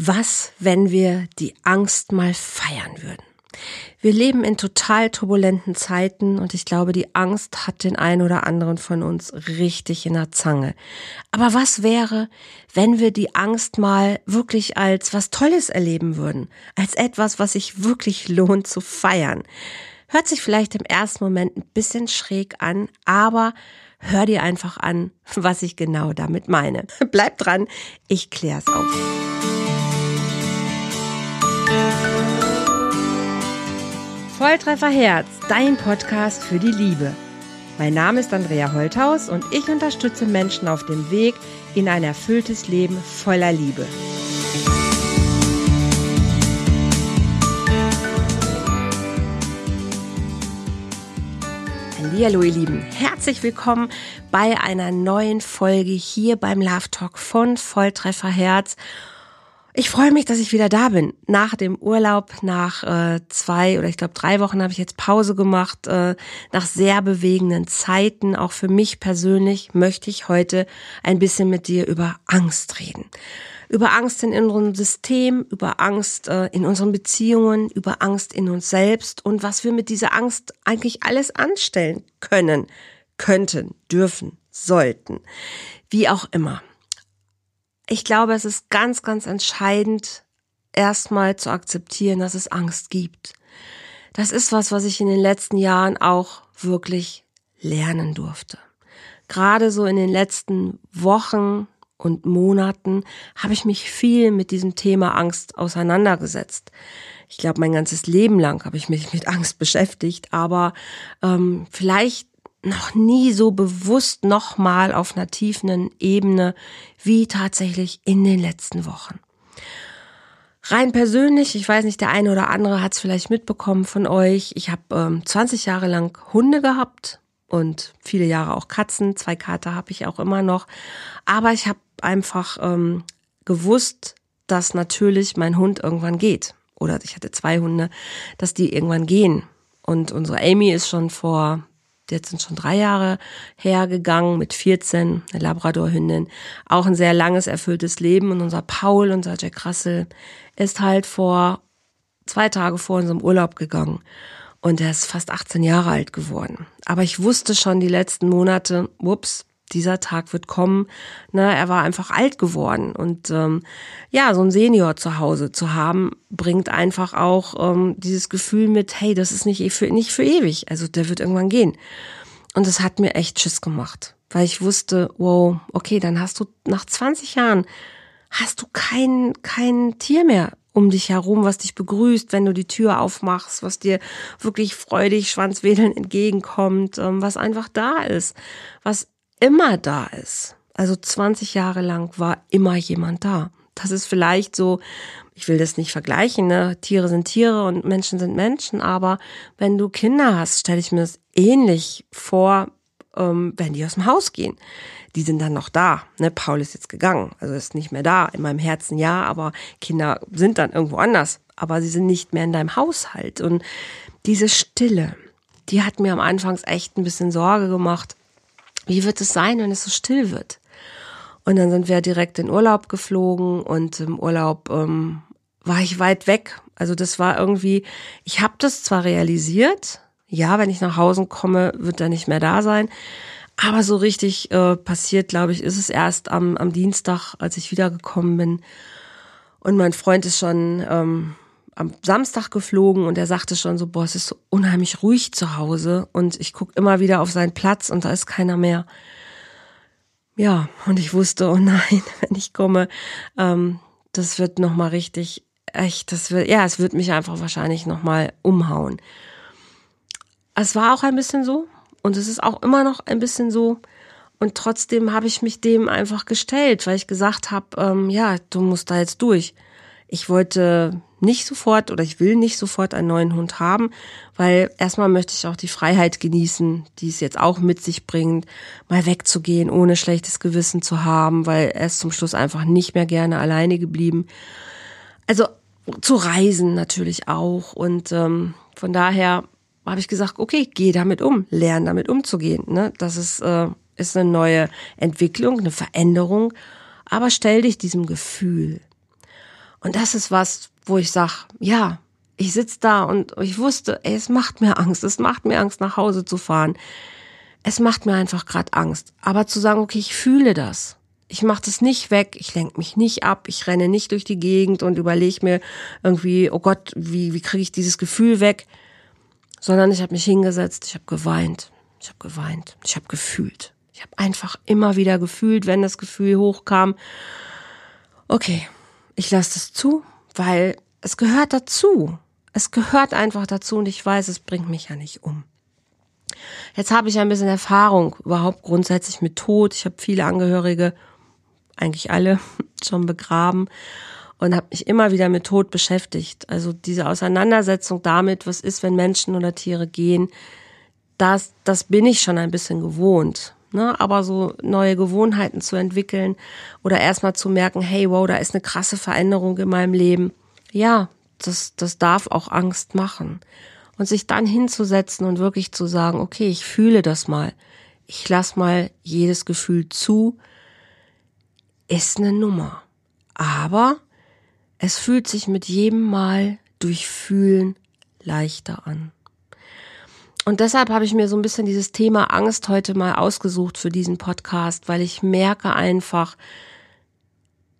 Was, wenn wir die Angst mal feiern würden? Wir leben in total turbulenten Zeiten und ich glaube, die Angst hat den einen oder anderen von uns richtig in der Zange. Aber was wäre, wenn wir die Angst mal wirklich als was Tolles erleben würden? Als etwas, was sich wirklich lohnt zu feiern? Hört sich vielleicht im ersten Moment ein bisschen schräg an, aber hör dir einfach an, was ich genau damit meine. Bleib dran, ich klär's auf. Volltreffer Herz, dein Podcast für die Liebe. Mein Name ist Andrea Holthaus und ich unterstütze Menschen auf dem Weg in ein erfülltes Leben voller Liebe. Hallo ihr Lieben, herzlich willkommen bei einer neuen Folge hier beim Love Talk von Volltreffer Herz. Ich freue mich, dass ich wieder da bin. Nach dem Urlaub, nach äh, zwei oder ich glaube drei Wochen habe ich jetzt Pause gemacht. Äh, nach sehr bewegenden Zeiten, auch für mich persönlich, möchte ich heute ein bisschen mit dir über Angst reden. Über Angst in unserem System, über Angst äh, in unseren Beziehungen, über Angst in uns selbst und was wir mit dieser Angst eigentlich alles anstellen können, könnten, dürfen, sollten. Wie auch immer ich glaube, es ist ganz, ganz entscheidend, erstmal zu akzeptieren, dass es Angst gibt. Das ist was, was ich in den letzten Jahren auch wirklich lernen durfte. Gerade so in den letzten Wochen und Monaten habe ich mich viel mit diesem Thema Angst auseinandergesetzt. Ich glaube, mein ganzes Leben lang habe ich mich mit Angst beschäftigt, aber ähm, vielleicht noch nie so bewusst nochmal auf einer tiefen Ebene wie tatsächlich in den letzten Wochen. Rein persönlich, ich weiß nicht, der eine oder andere hat es vielleicht mitbekommen von euch. Ich habe ähm, 20 Jahre lang Hunde gehabt und viele Jahre auch Katzen. Zwei Kater habe ich auch immer noch. Aber ich habe einfach ähm, gewusst, dass natürlich mein Hund irgendwann geht. Oder ich hatte zwei Hunde, dass die irgendwann gehen. Und unsere Amy ist schon vor jetzt sind schon drei Jahre hergegangen mit 14, eine Labradorhündin. Auch ein sehr langes, erfülltes Leben. Und unser Paul, unser Jack Russell, ist halt vor zwei Tage vor unserem Urlaub gegangen. Und er ist fast 18 Jahre alt geworden. Aber ich wusste schon die letzten Monate, ups, dieser Tag wird kommen. Ne, er war einfach alt geworden. Und ähm, ja, so ein Senior zu Hause zu haben, bringt einfach auch ähm, dieses Gefühl mit, hey, das ist nicht für, nicht für ewig. Also der wird irgendwann gehen. Und das hat mir echt Schiss gemacht. Weil ich wusste, wow, okay, dann hast du nach 20 Jahren hast du kein, kein Tier mehr um dich herum, was dich begrüßt, wenn du die Tür aufmachst, was dir wirklich freudig schwanzwedeln entgegenkommt, ähm, was einfach da ist, was immer da ist. Also 20 Jahre lang war immer jemand da. Das ist vielleicht so, ich will das nicht vergleichen, ne? Tiere sind Tiere und Menschen sind Menschen, aber wenn du Kinder hast, stelle ich mir das ähnlich vor, ähm, wenn die aus dem Haus gehen. Die sind dann noch da. Ne? Paul ist jetzt gegangen, also ist nicht mehr da. In meinem Herzen ja, aber Kinder sind dann irgendwo anders. Aber sie sind nicht mehr in deinem Haushalt. Und diese Stille, die hat mir am Anfang echt ein bisschen Sorge gemacht wie wird es sein, wenn es so still wird? Und dann sind wir direkt in Urlaub geflogen und im Urlaub ähm, war ich weit weg. Also das war irgendwie, ich habe das zwar realisiert, ja, wenn ich nach Hause komme, wird er nicht mehr da sein. Aber so richtig äh, passiert, glaube ich, ist es erst am, am Dienstag, als ich wiedergekommen bin. Und mein Freund ist schon ähm, am Samstag geflogen und er sagte schon so, boah, es ist so unheimlich ruhig zu Hause und ich gucke immer wieder auf seinen Platz und da ist keiner mehr. Ja, und ich wusste, oh nein, wenn ich komme, ähm, das wird nochmal richtig, echt, das wird, ja, es wird mich einfach wahrscheinlich nochmal umhauen. Es war auch ein bisschen so und es ist auch immer noch ein bisschen so. Und trotzdem habe ich mich dem einfach gestellt, weil ich gesagt habe, ähm, ja, du musst da jetzt durch. Ich wollte nicht sofort oder ich will nicht sofort einen neuen Hund haben, weil erstmal möchte ich auch die Freiheit genießen, die es jetzt auch mit sich bringt, mal wegzugehen, ohne schlechtes Gewissen zu haben, weil er ist zum Schluss einfach nicht mehr gerne alleine geblieben. Also zu reisen natürlich auch und ähm, von daher habe ich gesagt, okay, geh damit um, lern damit umzugehen. Ne? Das ist, äh, ist eine neue Entwicklung, eine Veränderung, aber stell dich diesem Gefühl. Und das ist was, wo ich sag, ja, ich sitz da und ich wusste, ey, es macht mir Angst, es macht mir Angst, nach Hause zu fahren. Es macht mir einfach gerade Angst. Aber zu sagen, okay, ich fühle das. Ich mache das nicht weg, ich lenke mich nicht ab, ich renne nicht durch die Gegend und überlege mir irgendwie, oh Gott, wie, wie kriege ich dieses Gefühl weg? Sondern ich habe mich hingesetzt, ich habe geweint, ich habe geweint, ich habe gefühlt. Ich habe einfach immer wieder gefühlt, wenn das Gefühl hochkam, okay, ich lasse das zu, weil es gehört dazu. Es gehört einfach dazu und ich weiß, es bringt mich ja nicht um. Jetzt habe ich ein bisschen Erfahrung überhaupt grundsätzlich mit Tod. Ich habe viele Angehörige, eigentlich alle, schon begraben und habe mich immer wieder mit Tod beschäftigt. Also diese Auseinandersetzung damit, was ist, wenn Menschen oder Tiere gehen, das, das bin ich schon ein bisschen gewohnt. Ne? Aber so neue Gewohnheiten zu entwickeln oder erstmal zu merken, hey, wow, da ist eine krasse Veränderung in meinem Leben. Ja, das, das darf auch Angst machen. Und sich dann hinzusetzen und wirklich zu sagen, okay, ich fühle das mal. Ich lass mal jedes Gefühl zu, ist eine Nummer. Aber es fühlt sich mit jedem Mal durch Fühlen leichter an. Und deshalb habe ich mir so ein bisschen dieses Thema Angst heute mal ausgesucht für diesen Podcast, weil ich merke einfach,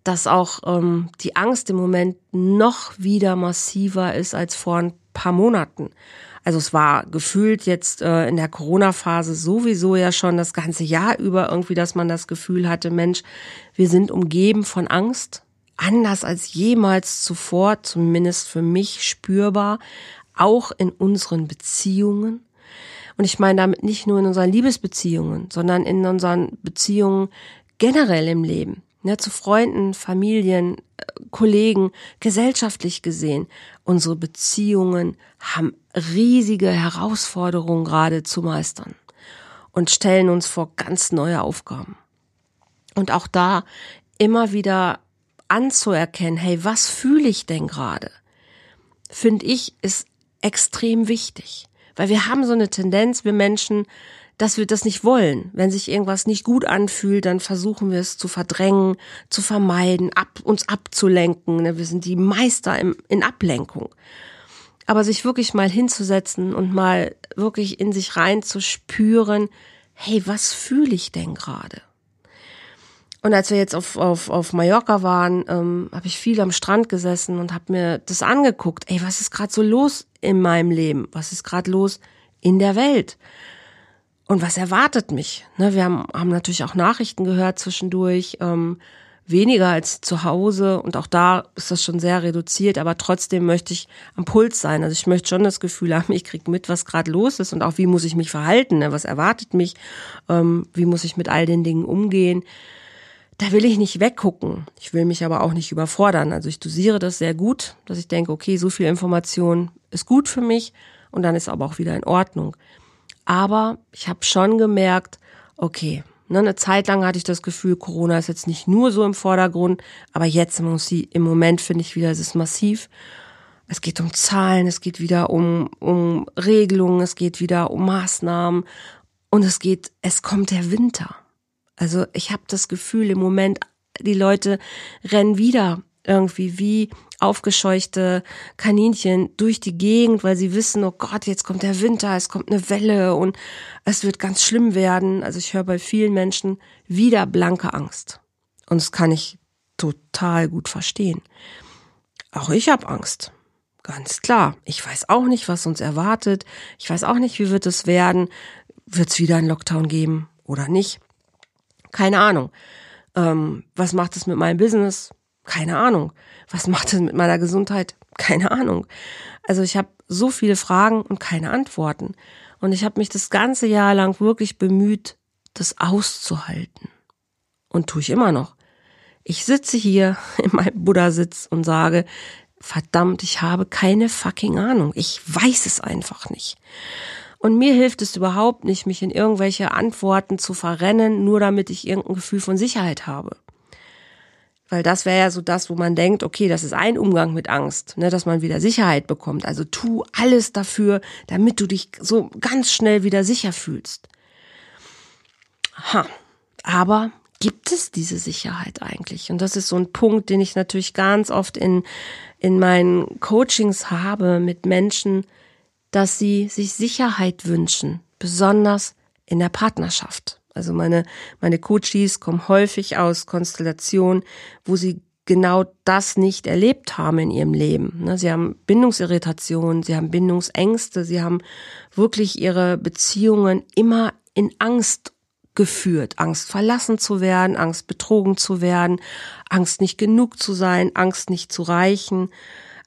dass auch ähm, die Angst im Moment noch wieder massiver ist als vor ein paar Monaten. Also es war gefühlt jetzt äh, in der Corona-Phase sowieso ja schon das ganze Jahr über irgendwie, dass man das Gefühl hatte, Mensch, wir sind umgeben von Angst, anders als jemals zuvor, zumindest für mich spürbar, auch in unseren Beziehungen. Und ich meine damit nicht nur in unseren Liebesbeziehungen, sondern in unseren Beziehungen generell im Leben ne, zu Freunden, Familien, äh, Kollegen, gesellschaftlich gesehen. Unsere Beziehungen haben riesige Herausforderungen gerade zu meistern und stellen uns vor ganz neue Aufgaben. Und auch da immer wieder anzuerkennen, hey, was fühle ich denn gerade? Finde ich, ist extrem wichtig. Weil wir haben so eine Tendenz, wir Menschen, dass wir das nicht wollen. Wenn sich irgendwas nicht gut anfühlt, dann versuchen wir es zu verdrängen, zu vermeiden, ab, uns abzulenken. Ne? Wir sind die Meister im, in Ablenkung. Aber sich wirklich mal hinzusetzen und mal wirklich in sich rein zu spüren, hey, was fühle ich denn gerade? Und als wir jetzt auf, auf, auf Mallorca waren, ähm, habe ich viel am Strand gesessen und habe mir das angeguckt. Ey, was ist gerade so los in meinem Leben? Was ist gerade los in der Welt? Und was erwartet mich? Ne, wir haben, haben natürlich auch Nachrichten gehört zwischendurch, ähm, weniger als zu Hause und auch da ist das schon sehr reduziert, aber trotzdem möchte ich am Puls sein. Also ich möchte schon das Gefühl haben, ich krieg mit, was gerade los ist und auch wie muss ich mich verhalten, ne? was erwartet mich, ähm, wie muss ich mit all den Dingen umgehen. Da will ich nicht weggucken. Ich will mich aber auch nicht überfordern. Also ich dosiere das sehr gut, dass ich denke, okay, so viel Information ist gut für mich und dann ist aber auch wieder in Ordnung. Aber ich habe schon gemerkt, okay, ne, eine Zeit lang hatte ich das Gefühl, Corona ist jetzt nicht nur so im Vordergrund, aber jetzt muss sie, im Moment finde ich wieder, es ist massiv. Es geht um Zahlen, es geht wieder um, um Regelungen, es geht wieder um Maßnahmen und es geht, es kommt der Winter. Also ich habe das Gefühl im Moment, die Leute rennen wieder irgendwie wie aufgescheuchte Kaninchen durch die Gegend, weil sie wissen, oh Gott, jetzt kommt der Winter, es kommt eine Welle und es wird ganz schlimm werden. Also ich höre bei vielen Menschen wieder blanke Angst. Und das kann ich total gut verstehen. Auch ich habe Angst. Ganz klar. Ich weiß auch nicht, was uns erwartet. Ich weiß auch nicht, wie wird es werden. Wird es wieder einen Lockdown geben oder nicht? Keine Ahnung. Ähm, was macht es mit meinem Business? Keine Ahnung. Was macht es mit meiner Gesundheit? Keine Ahnung. Also ich habe so viele Fragen und keine Antworten. Und ich habe mich das ganze Jahr lang wirklich bemüht, das auszuhalten. Und tue ich immer noch. Ich sitze hier in meinem Buddha-Sitz und sage, verdammt, ich habe keine fucking Ahnung. Ich weiß es einfach nicht. Und mir hilft es überhaupt nicht, mich in irgendwelche Antworten zu verrennen, nur damit ich irgendein Gefühl von Sicherheit habe. Weil das wäre ja so das, wo man denkt, okay, das ist ein Umgang mit Angst, ne, dass man wieder Sicherheit bekommt. Also tu alles dafür, damit du dich so ganz schnell wieder sicher fühlst. Ha. Aber gibt es diese Sicherheit eigentlich? Und das ist so ein Punkt, den ich natürlich ganz oft in, in meinen Coachings habe mit Menschen, dass sie sich Sicherheit wünschen, besonders in der Partnerschaft. Also meine, meine Coaches kommen häufig aus Konstellationen, wo sie genau das nicht erlebt haben in ihrem Leben. Ne, sie haben Bindungsirritationen, sie haben Bindungsängste, sie haben wirklich ihre Beziehungen immer in Angst geführt. Angst verlassen zu werden, Angst betrogen zu werden, Angst nicht genug zu sein, Angst nicht zu reichen.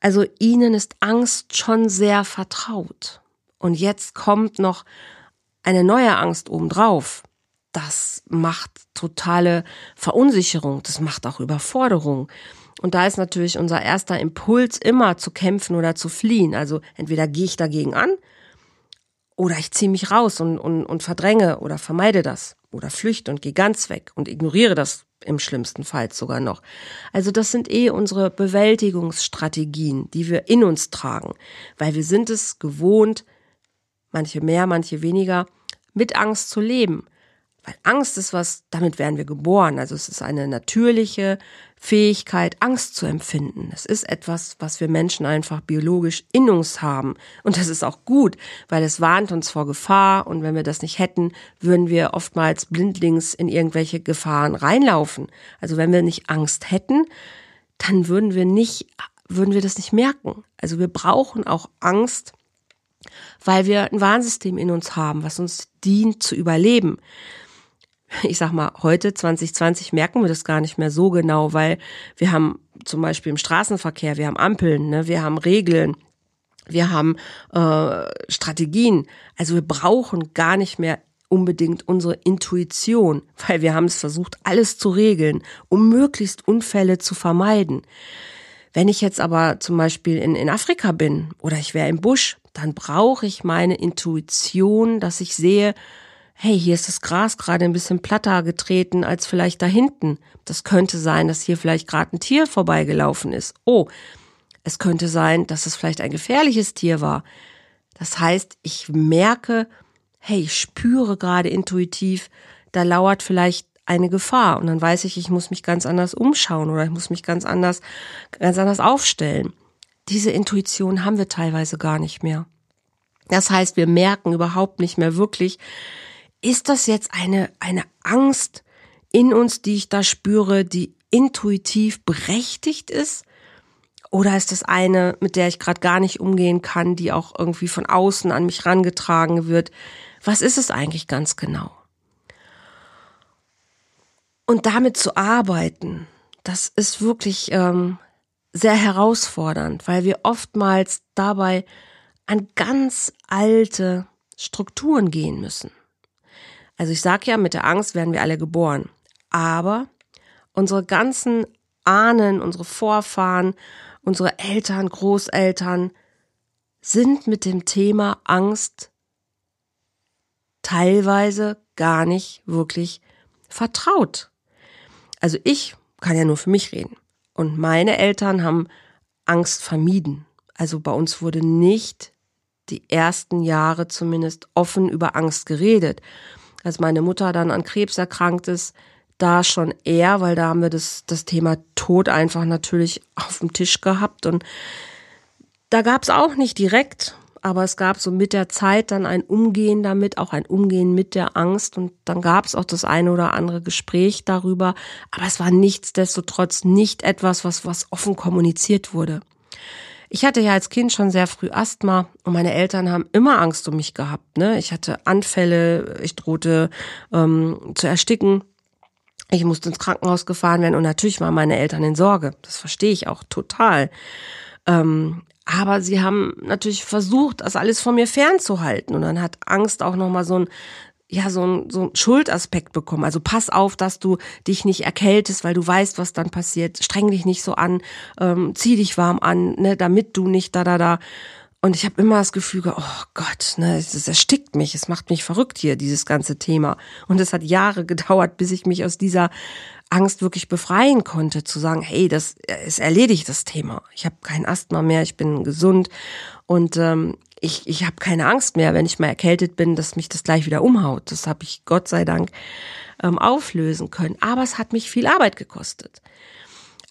Also ihnen ist Angst schon sehr vertraut. Und jetzt kommt noch eine neue Angst obendrauf. Das macht totale Verunsicherung, das macht auch Überforderung. Und da ist natürlich unser erster Impuls immer zu kämpfen oder zu fliehen. Also entweder gehe ich dagegen an oder ich ziehe mich raus und, und, und verdränge oder vermeide das oder flüchte und gehe ganz weg und ignoriere das im schlimmsten Fall sogar noch. Also das sind eh unsere Bewältigungsstrategien, die wir in uns tragen, weil wir sind es gewohnt, manche mehr, manche weniger, mit Angst zu leben. Weil Angst ist was, damit werden wir geboren. Also es ist eine natürliche Fähigkeit, Angst zu empfinden. Es ist etwas, was wir Menschen einfach biologisch in uns haben. Und das ist auch gut, weil es warnt uns vor Gefahr. Und wenn wir das nicht hätten, würden wir oftmals blindlings in irgendwelche Gefahren reinlaufen. Also wenn wir nicht Angst hätten, dann würden wir nicht, würden wir das nicht merken. Also wir brauchen auch Angst, weil wir ein Warnsystem in uns haben, was uns dient zu überleben ich sag mal, heute 2020 merken wir das gar nicht mehr so genau, weil wir haben zum Beispiel im Straßenverkehr, wir haben Ampeln, ne, wir haben Regeln, wir haben äh, Strategien. Also wir brauchen gar nicht mehr unbedingt unsere Intuition, weil wir haben es versucht, alles zu regeln, um möglichst Unfälle zu vermeiden. Wenn ich jetzt aber zum Beispiel in, in Afrika bin oder ich wäre im Busch, dann brauche ich meine Intuition, dass ich sehe, hey, hier ist das Gras gerade ein bisschen platter getreten als vielleicht da hinten. Das könnte sein, dass hier vielleicht gerade ein Tier vorbeigelaufen ist. Oh, es könnte sein, dass es vielleicht ein gefährliches Tier war. Das heißt, ich merke, hey, ich spüre gerade intuitiv, da lauert vielleicht eine Gefahr und dann weiß ich, ich muss mich ganz anders umschauen oder ich muss mich ganz anders, ganz anders aufstellen. Diese Intuition haben wir teilweise gar nicht mehr. Das heißt, wir merken überhaupt nicht mehr wirklich, ist das jetzt eine, eine Angst in uns, die ich da spüre, die intuitiv berechtigt ist? Oder ist das eine, mit der ich gerade gar nicht umgehen kann, die auch irgendwie von außen an mich rangetragen wird? Was ist es eigentlich ganz genau? Und damit zu arbeiten, das ist wirklich ähm, sehr herausfordernd, weil wir oftmals dabei an ganz alte Strukturen gehen müssen. Also ich sage ja, mit der Angst werden wir alle geboren. Aber unsere ganzen Ahnen, unsere Vorfahren, unsere Eltern, Großeltern sind mit dem Thema Angst teilweise gar nicht wirklich vertraut. Also ich kann ja nur für mich reden. Und meine Eltern haben Angst vermieden. Also bei uns wurde nicht die ersten Jahre zumindest offen über Angst geredet als meine Mutter dann an Krebs erkrankt ist, da schon eher, weil da haben wir das, das Thema Tod einfach natürlich auf dem Tisch gehabt. Und da gab es auch nicht direkt, aber es gab so mit der Zeit dann ein Umgehen damit, auch ein Umgehen mit der Angst. Und dann gab es auch das eine oder andere Gespräch darüber. Aber es war nichtsdestotrotz nicht etwas, was, was offen kommuniziert wurde. Ich hatte ja als Kind schon sehr früh Asthma und meine Eltern haben immer Angst um mich gehabt. Ne? Ich hatte Anfälle, ich drohte ähm, zu ersticken. Ich musste ins Krankenhaus gefahren werden und natürlich waren meine Eltern in Sorge. Das verstehe ich auch total. Ähm, aber sie haben natürlich versucht, das alles von mir fernzuhalten. Und dann hat Angst auch nochmal so ein, ja, so ein, so ein Schuldaspekt bekommen. Also pass auf, dass du dich nicht erkältest, weil du weißt, was dann passiert. Streng dich nicht so an, ähm, zieh dich warm an, ne, damit du nicht da, da, da. Und ich habe immer das Gefühl, oh Gott, ne, es erstickt mich, es macht mich verrückt hier, dieses ganze Thema. Und es hat Jahre gedauert, bis ich mich aus dieser Angst wirklich befreien konnte, zu sagen, hey, das ist erledigt, das Thema. Ich habe kein Asthma mehr, ich bin gesund. Und ähm, ich, ich habe keine Angst mehr, wenn ich mal erkältet bin, dass mich das gleich wieder umhaut. Das habe ich Gott sei Dank ähm, auflösen können. Aber es hat mich viel Arbeit gekostet.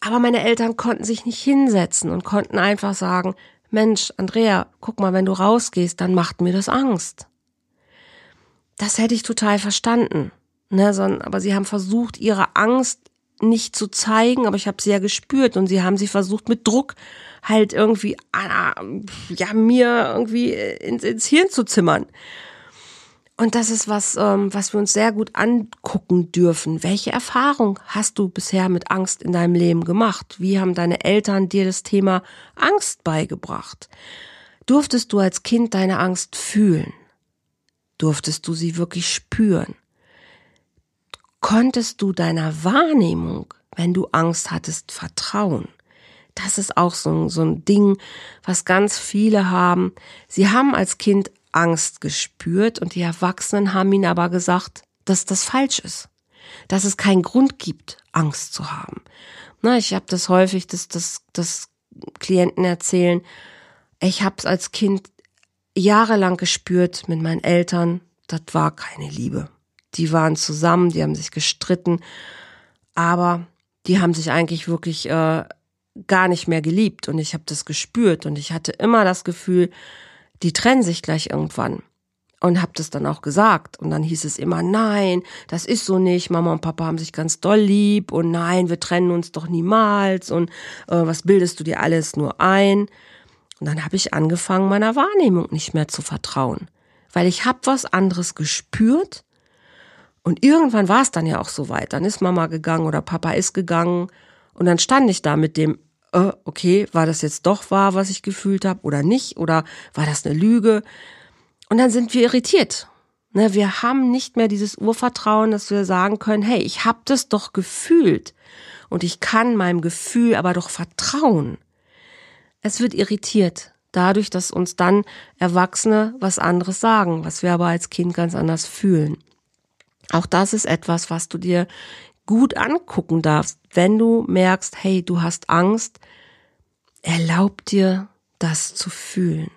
Aber meine Eltern konnten sich nicht hinsetzen und konnten einfach sagen, Mensch, Andrea, guck mal, wenn du rausgehst, dann macht mir das Angst. Das hätte ich total verstanden. Ne, sondern, aber sie haben versucht, ihre Angst nicht zu zeigen, aber ich habe sie ja gespürt und sie haben sie versucht mit Druck halt irgendwie ah, ja mir irgendwie ins, ins Hirn zu zimmern. Und das ist was, ähm, was wir uns sehr gut angucken dürfen. Welche Erfahrung hast du bisher mit Angst in deinem Leben gemacht? Wie haben deine Eltern dir das Thema Angst beigebracht? Durftest du als Kind deine Angst fühlen? Durftest du sie wirklich spüren? Konntest du deiner Wahrnehmung, wenn du Angst hattest, vertrauen? Das ist auch so, so ein Ding, was ganz viele haben. Sie haben als Kind Angst gespürt und die Erwachsenen haben ihnen aber gesagt, dass das falsch ist. Dass es keinen Grund gibt, Angst zu haben. Na, ich habe das häufig, dass, dass, dass Klienten erzählen, ich habe es als Kind jahrelang gespürt mit meinen Eltern, das war keine Liebe. Die waren zusammen, die haben sich gestritten, aber die haben sich eigentlich wirklich äh, gar nicht mehr geliebt und ich habe das gespürt und ich hatte immer das Gefühl, die trennen sich gleich irgendwann. Und habe das dann auch gesagt. Und dann hieß es immer, nein, das ist so nicht. Mama und Papa haben sich ganz doll lieb. Und nein, wir trennen uns doch niemals. Und äh, was bildest du dir alles nur ein? Und dann habe ich angefangen, meiner Wahrnehmung nicht mehr zu vertrauen. Weil ich habe was anderes gespürt. Und irgendwann war es dann ja auch so weit. Dann ist Mama gegangen oder Papa ist gegangen. Und dann stand ich da mit dem äh, okay, war das jetzt doch wahr, was ich gefühlt habe oder nicht? Oder war das eine Lüge? Und dann sind wir irritiert. Ne, wir haben nicht mehr dieses Urvertrauen, dass wir sagen können, hey, ich habe das doch gefühlt und ich kann meinem Gefühl aber doch vertrauen. Es wird irritiert dadurch, dass uns dann Erwachsene was anderes sagen, was wir aber als Kind ganz anders fühlen. Auch das ist etwas, was du dir gut angucken darfst, wenn du merkst, hey, du hast Angst, erlaub dir, das zu fühlen.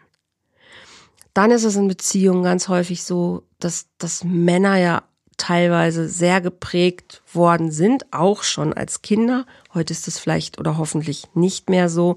Dann ist es in Beziehungen ganz häufig so, dass, dass Männer ja teilweise sehr geprägt worden sind, auch schon als Kinder. Heute ist es vielleicht oder hoffentlich nicht mehr so,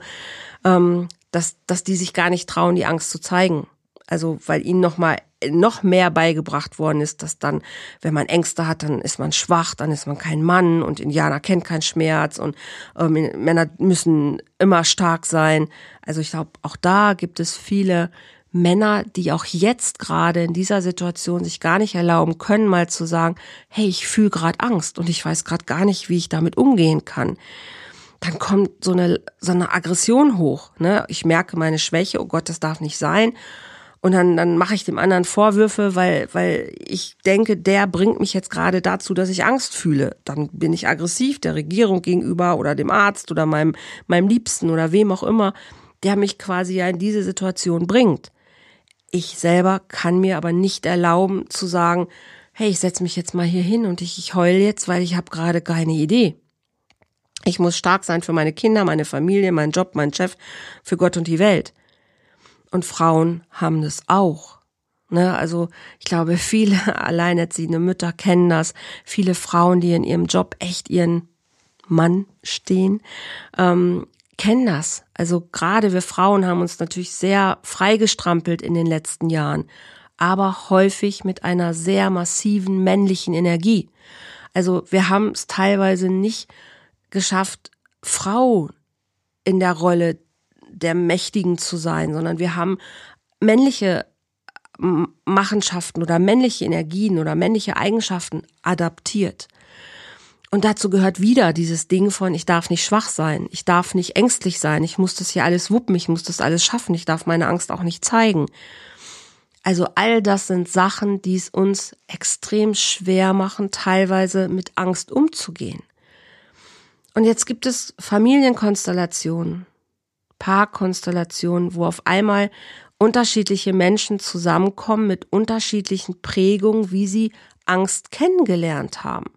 ähm, dass, dass die sich gar nicht trauen, die Angst zu zeigen. Also weil ihnen nochmal noch mehr beigebracht worden ist, dass dann, wenn man Ängste hat, dann ist man schwach, dann ist man kein Mann und Indianer kennt keinen Schmerz und ähm, Männer müssen immer stark sein. Also ich glaube, auch da gibt es viele Männer, die auch jetzt gerade in dieser Situation sich gar nicht erlauben können, mal zu sagen, hey, ich fühle gerade Angst und ich weiß gerade gar nicht, wie ich damit umgehen kann. Dann kommt so eine, so eine Aggression hoch. Ne? Ich merke meine Schwäche, oh Gott, das darf nicht sein. Und dann, dann mache ich dem anderen Vorwürfe, weil, weil ich denke, der bringt mich jetzt gerade dazu, dass ich Angst fühle. Dann bin ich aggressiv der Regierung gegenüber oder dem Arzt oder meinem, meinem Liebsten oder wem auch immer, der mich quasi ja in diese Situation bringt. Ich selber kann mir aber nicht erlauben zu sagen, hey, ich setze mich jetzt mal hier hin und ich, ich heule jetzt, weil ich habe gerade keine Idee. Ich muss stark sein für meine Kinder, meine Familie, meinen Job, meinen Chef, für Gott und die Welt. Und Frauen haben das auch. Ne, also ich glaube, viele alleinerziehende Mütter kennen das. Viele Frauen, die in ihrem Job echt ihren Mann stehen, ähm, kennen das. Also gerade wir Frauen haben uns natürlich sehr freigestrampelt in den letzten Jahren, aber häufig mit einer sehr massiven männlichen Energie. Also wir haben es teilweise nicht geschafft, Frau in der Rolle der Mächtigen zu sein, sondern wir haben männliche Machenschaften oder männliche Energien oder männliche Eigenschaften adaptiert. Und dazu gehört wieder dieses Ding von, ich darf nicht schwach sein, ich darf nicht ängstlich sein, ich muss das hier alles wuppen, ich muss das alles schaffen, ich darf meine Angst auch nicht zeigen. Also all das sind Sachen, die es uns extrem schwer machen, teilweise mit Angst umzugehen. Und jetzt gibt es Familienkonstellationen, Paarkonstellationen, wo auf einmal unterschiedliche Menschen zusammenkommen mit unterschiedlichen Prägungen, wie sie Angst kennengelernt haben.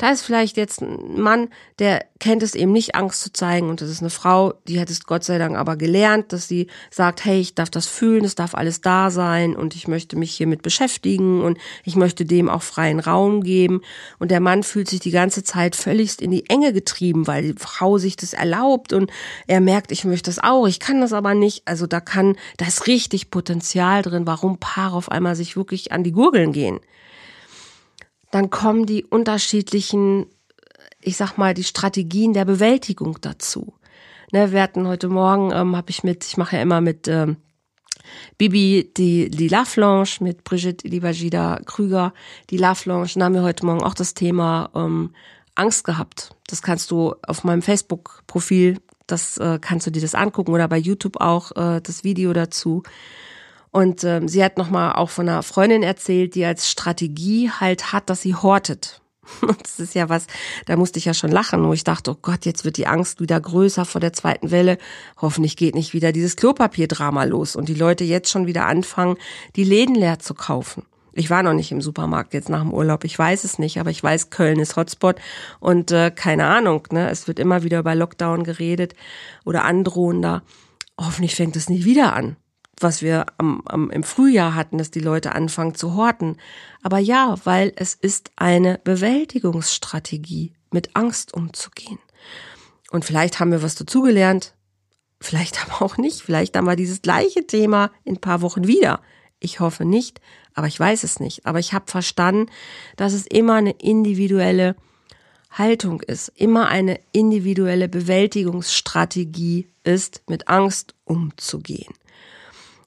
Da ist vielleicht jetzt ein Mann, der kennt es eben nicht, Angst zu zeigen. Und das ist eine Frau, die hat es Gott sei Dank aber gelernt, dass sie sagt, hey, ich darf das fühlen, es darf alles da sein und ich möchte mich hiermit beschäftigen und ich möchte dem auch freien Raum geben. Und der Mann fühlt sich die ganze Zeit völligst in die Enge getrieben, weil die Frau sich das erlaubt und er merkt, ich möchte das auch, ich kann das aber nicht. Also da kann, da ist richtig Potenzial drin, warum Paare auf einmal sich wirklich an die Gurgeln gehen dann kommen die unterschiedlichen, ich sag mal, die Strategien der Bewältigung dazu. Ne, wir hatten heute Morgen, ähm, habe ich mit, ich mache ja immer mit ähm, Bibi die, die Laflange, mit Brigitte Libagida Krüger die Laflange. Da haben wir heute Morgen auch das Thema ähm, Angst gehabt. Das kannst du auf meinem Facebook-Profil, das äh, kannst du dir das angucken oder bei YouTube auch äh, das Video dazu. Und ähm, sie hat nochmal auch von einer Freundin erzählt, die als Strategie halt hat, dass sie hortet. Das ist ja was, da musste ich ja schon lachen, wo ich dachte, oh Gott, jetzt wird die Angst wieder größer vor der zweiten Welle. Hoffentlich geht nicht wieder dieses Klopapierdrama los und die Leute jetzt schon wieder anfangen, die Läden leer zu kaufen. Ich war noch nicht im Supermarkt jetzt nach dem Urlaub, ich weiß es nicht, aber ich weiß, Köln ist Hotspot und äh, keine Ahnung, ne? Es wird immer wieder über Lockdown geredet oder androhender. Hoffentlich fängt es nicht wieder an was wir am, am, im Frühjahr hatten, dass die Leute anfangen zu horten. Aber ja, weil es ist eine Bewältigungsstrategie, mit Angst umzugehen. Und vielleicht haben wir was dazugelernt, vielleicht aber auch nicht. Vielleicht haben wir dieses gleiche Thema in ein paar Wochen wieder. Ich hoffe nicht, aber ich weiß es nicht. Aber ich habe verstanden, dass es immer eine individuelle Haltung ist, immer eine individuelle Bewältigungsstrategie ist, mit Angst umzugehen.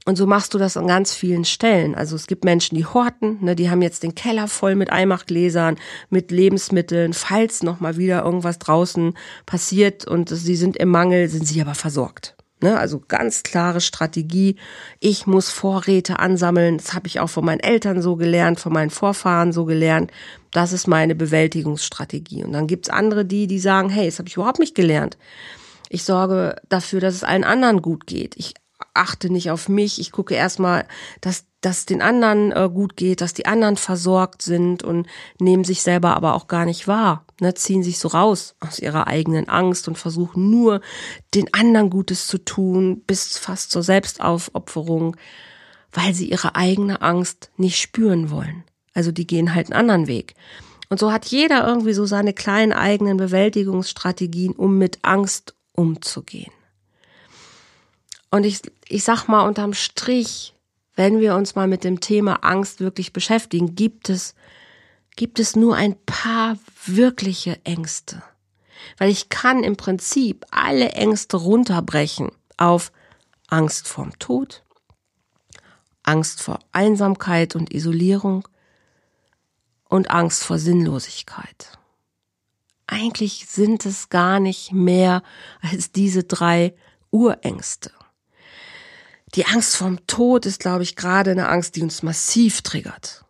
Und so machst du das an ganz vielen Stellen. Also es gibt Menschen, die horten, ne, die haben jetzt den Keller voll mit Eimachgläsern, mit Lebensmitteln, falls noch mal wieder irgendwas draußen passiert und sie sind im Mangel, sind sie aber versorgt. Ne, also ganz klare Strategie. Ich muss Vorräte ansammeln. Das habe ich auch von meinen Eltern so gelernt, von meinen Vorfahren so gelernt. Das ist meine Bewältigungsstrategie. Und dann gibt's andere, die, die sagen, hey, das habe ich überhaupt nicht gelernt. Ich sorge dafür, dass es allen anderen gut geht. Ich achte nicht auf mich. Ich gucke erstmal, dass dass den anderen äh, gut geht, dass die anderen versorgt sind und nehmen sich selber aber auch gar nicht wahr, ne, ziehen sich so raus aus ihrer eigenen Angst und versuchen nur den anderen Gutes zu tun, bis fast zur Selbstaufopferung, weil sie ihre eigene Angst nicht spüren wollen. Also die gehen halt einen anderen Weg. Und so hat jeder irgendwie so seine kleinen eigenen Bewältigungsstrategien, um mit Angst umzugehen. Und ich, ich sag mal unterm Strich, wenn wir uns mal mit dem Thema Angst wirklich beschäftigen, gibt es, gibt es nur ein paar wirkliche Ängste. Weil ich kann im Prinzip alle Ängste runterbrechen auf Angst vorm Tod, Angst vor Einsamkeit und Isolierung und Angst vor Sinnlosigkeit. Eigentlich sind es gar nicht mehr als diese drei Urängste. Die Angst vorm Tod ist, glaube ich, gerade eine Angst, die uns massiv triggert.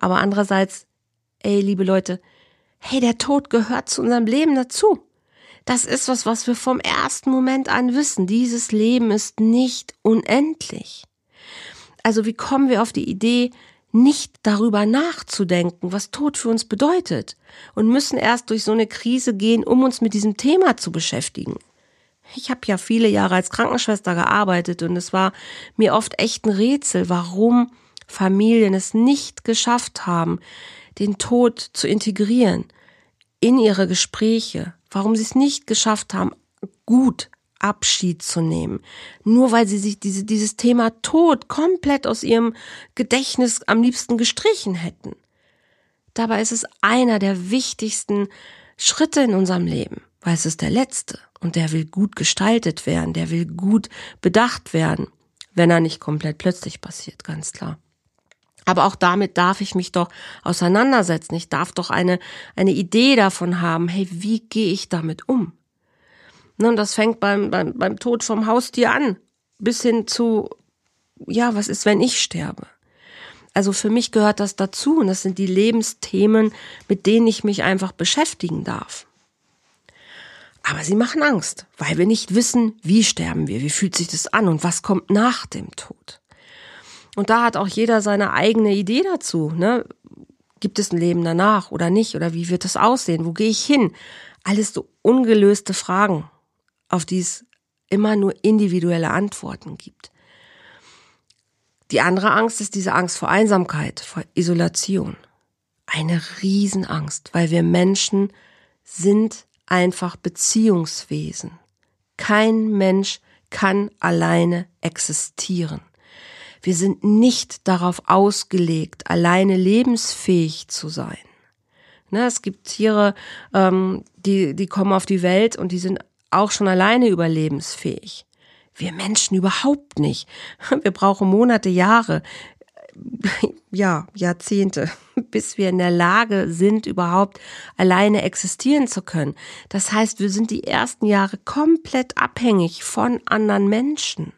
Aber andererseits, ey, liebe Leute, hey, der Tod gehört zu unserem Leben dazu. Das ist was, was wir vom ersten Moment an wissen. Dieses Leben ist nicht unendlich. Also wie kommen wir auf die Idee, nicht darüber nachzudenken, was Tod für uns bedeutet und müssen erst durch so eine Krise gehen, um uns mit diesem Thema zu beschäftigen? Ich habe ja viele Jahre als Krankenschwester gearbeitet und es war mir oft echt ein Rätsel, warum Familien es nicht geschafft haben, den Tod zu integrieren in ihre Gespräche, warum sie es nicht geschafft haben, gut Abschied zu nehmen, nur weil sie sich diese, dieses Thema Tod komplett aus ihrem Gedächtnis am liebsten gestrichen hätten. Dabei ist es einer der wichtigsten Schritte in unserem Leben, weil es ist der letzte. Und der will gut gestaltet werden, der will gut bedacht werden, wenn er nicht komplett plötzlich passiert, ganz klar. Aber auch damit darf ich mich doch auseinandersetzen. Ich darf doch eine, eine Idee davon haben, hey, wie gehe ich damit um? Ne, und das fängt beim, beim, beim Tod vom Haustier an, bis hin zu, ja, was ist, wenn ich sterbe? Also für mich gehört das dazu und das sind die Lebensthemen, mit denen ich mich einfach beschäftigen darf. Aber sie machen Angst, weil wir nicht wissen, wie sterben wir, wie fühlt sich das an und was kommt nach dem Tod. Und da hat auch jeder seine eigene Idee dazu. Ne? Gibt es ein Leben danach oder nicht? Oder wie wird das aussehen? Wo gehe ich hin? Alles so ungelöste Fragen, auf die es immer nur individuelle Antworten gibt. Die andere Angst ist diese Angst vor Einsamkeit, vor Isolation. Eine Riesenangst, weil wir Menschen sind einfach Beziehungswesen. Kein Mensch kann alleine existieren. Wir sind nicht darauf ausgelegt, alleine lebensfähig zu sein. Ne, es gibt Tiere, ähm, die, die kommen auf die Welt und die sind auch schon alleine überlebensfähig. Wir Menschen überhaupt nicht. Wir brauchen Monate, Jahre, ja, Jahrzehnte, bis wir in der Lage sind, überhaupt alleine existieren zu können. Das heißt, wir sind die ersten Jahre komplett abhängig von anderen Menschen,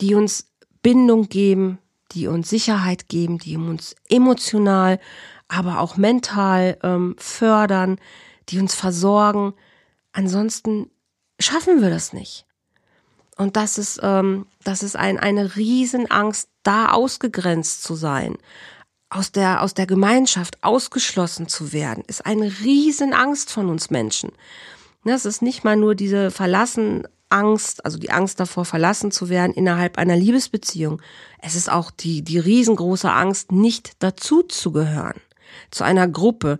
die uns Bindung geben, die uns Sicherheit geben, die uns emotional, aber auch mental ähm, fördern, die uns versorgen. Ansonsten schaffen wir das nicht. Und das ist, ähm, das ist ein, eine Riesenangst, da ausgegrenzt zu sein, aus der, aus der Gemeinschaft ausgeschlossen zu werden, ist eine Riesenangst von uns Menschen. Das ist nicht mal nur diese verlassen Angst, also die Angst davor, verlassen zu werden innerhalb einer Liebesbeziehung. Es ist auch die, die riesengroße Angst, nicht dazu zu gehören, zu einer Gruppe,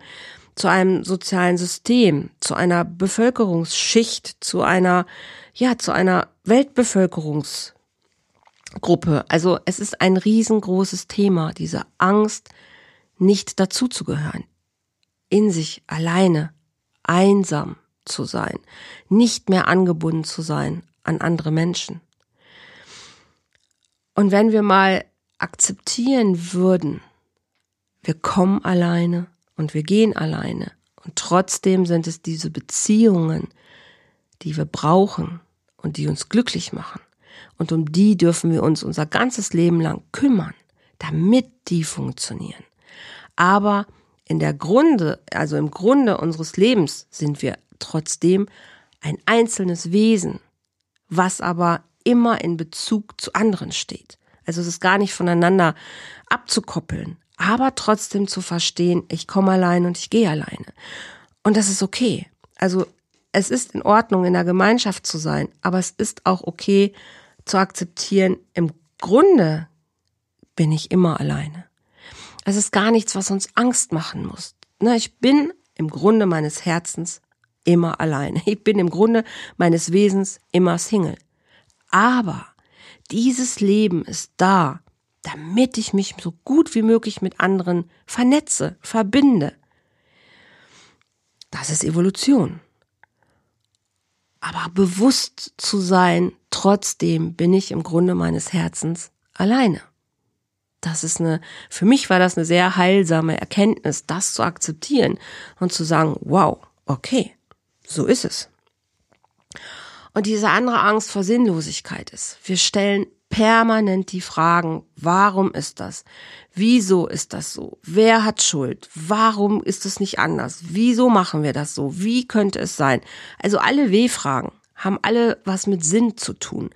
zu einem sozialen System, zu einer Bevölkerungsschicht, zu einer, ja, zu einer Weltbevölkerungsgruppe. Also es ist ein riesengroßes Thema, diese Angst, nicht dazu zu gehören, in sich alleine, einsam zu sein, nicht mehr angebunden zu sein an andere Menschen. Und wenn wir mal akzeptieren würden, wir kommen alleine und wir gehen alleine und trotzdem sind es diese Beziehungen, die wir brauchen und die uns glücklich machen. Und um die dürfen wir uns unser ganzes Leben lang kümmern, damit die funktionieren. Aber in der Grunde, also im Grunde unseres Lebens sind wir trotzdem ein einzelnes Wesen, was aber immer in Bezug zu anderen steht. Also es ist gar nicht voneinander abzukoppeln, aber trotzdem zu verstehen, ich komme allein und ich gehe alleine. Und das ist okay. Also es ist in Ordnung, in der Gemeinschaft zu sein, aber es ist auch okay zu akzeptieren, im Grunde bin ich immer alleine. Es ist gar nichts, was uns Angst machen muss. Na, ich bin im Grunde meines Herzens immer alleine. Ich bin im Grunde meines Wesens immer Single. Aber dieses Leben ist da, damit ich mich so gut wie möglich mit anderen vernetze, verbinde. Das ist Evolution. Aber bewusst zu sein, trotzdem bin ich im Grunde meines Herzens alleine. Das ist eine, für mich war das eine sehr heilsame Erkenntnis, das zu akzeptieren und zu sagen, wow, okay, so ist es. Und diese andere Angst vor Sinnlosigkeit ist. Wir stellen permanent die Fragen, warum ist das? Wieso ist das so? Wer hat Schuld? Warum ist es nicht anders? Wieso machen wir das so? Wie könnte es sein? Also alle W-Fragen haben alle was mit Sinn zu tun.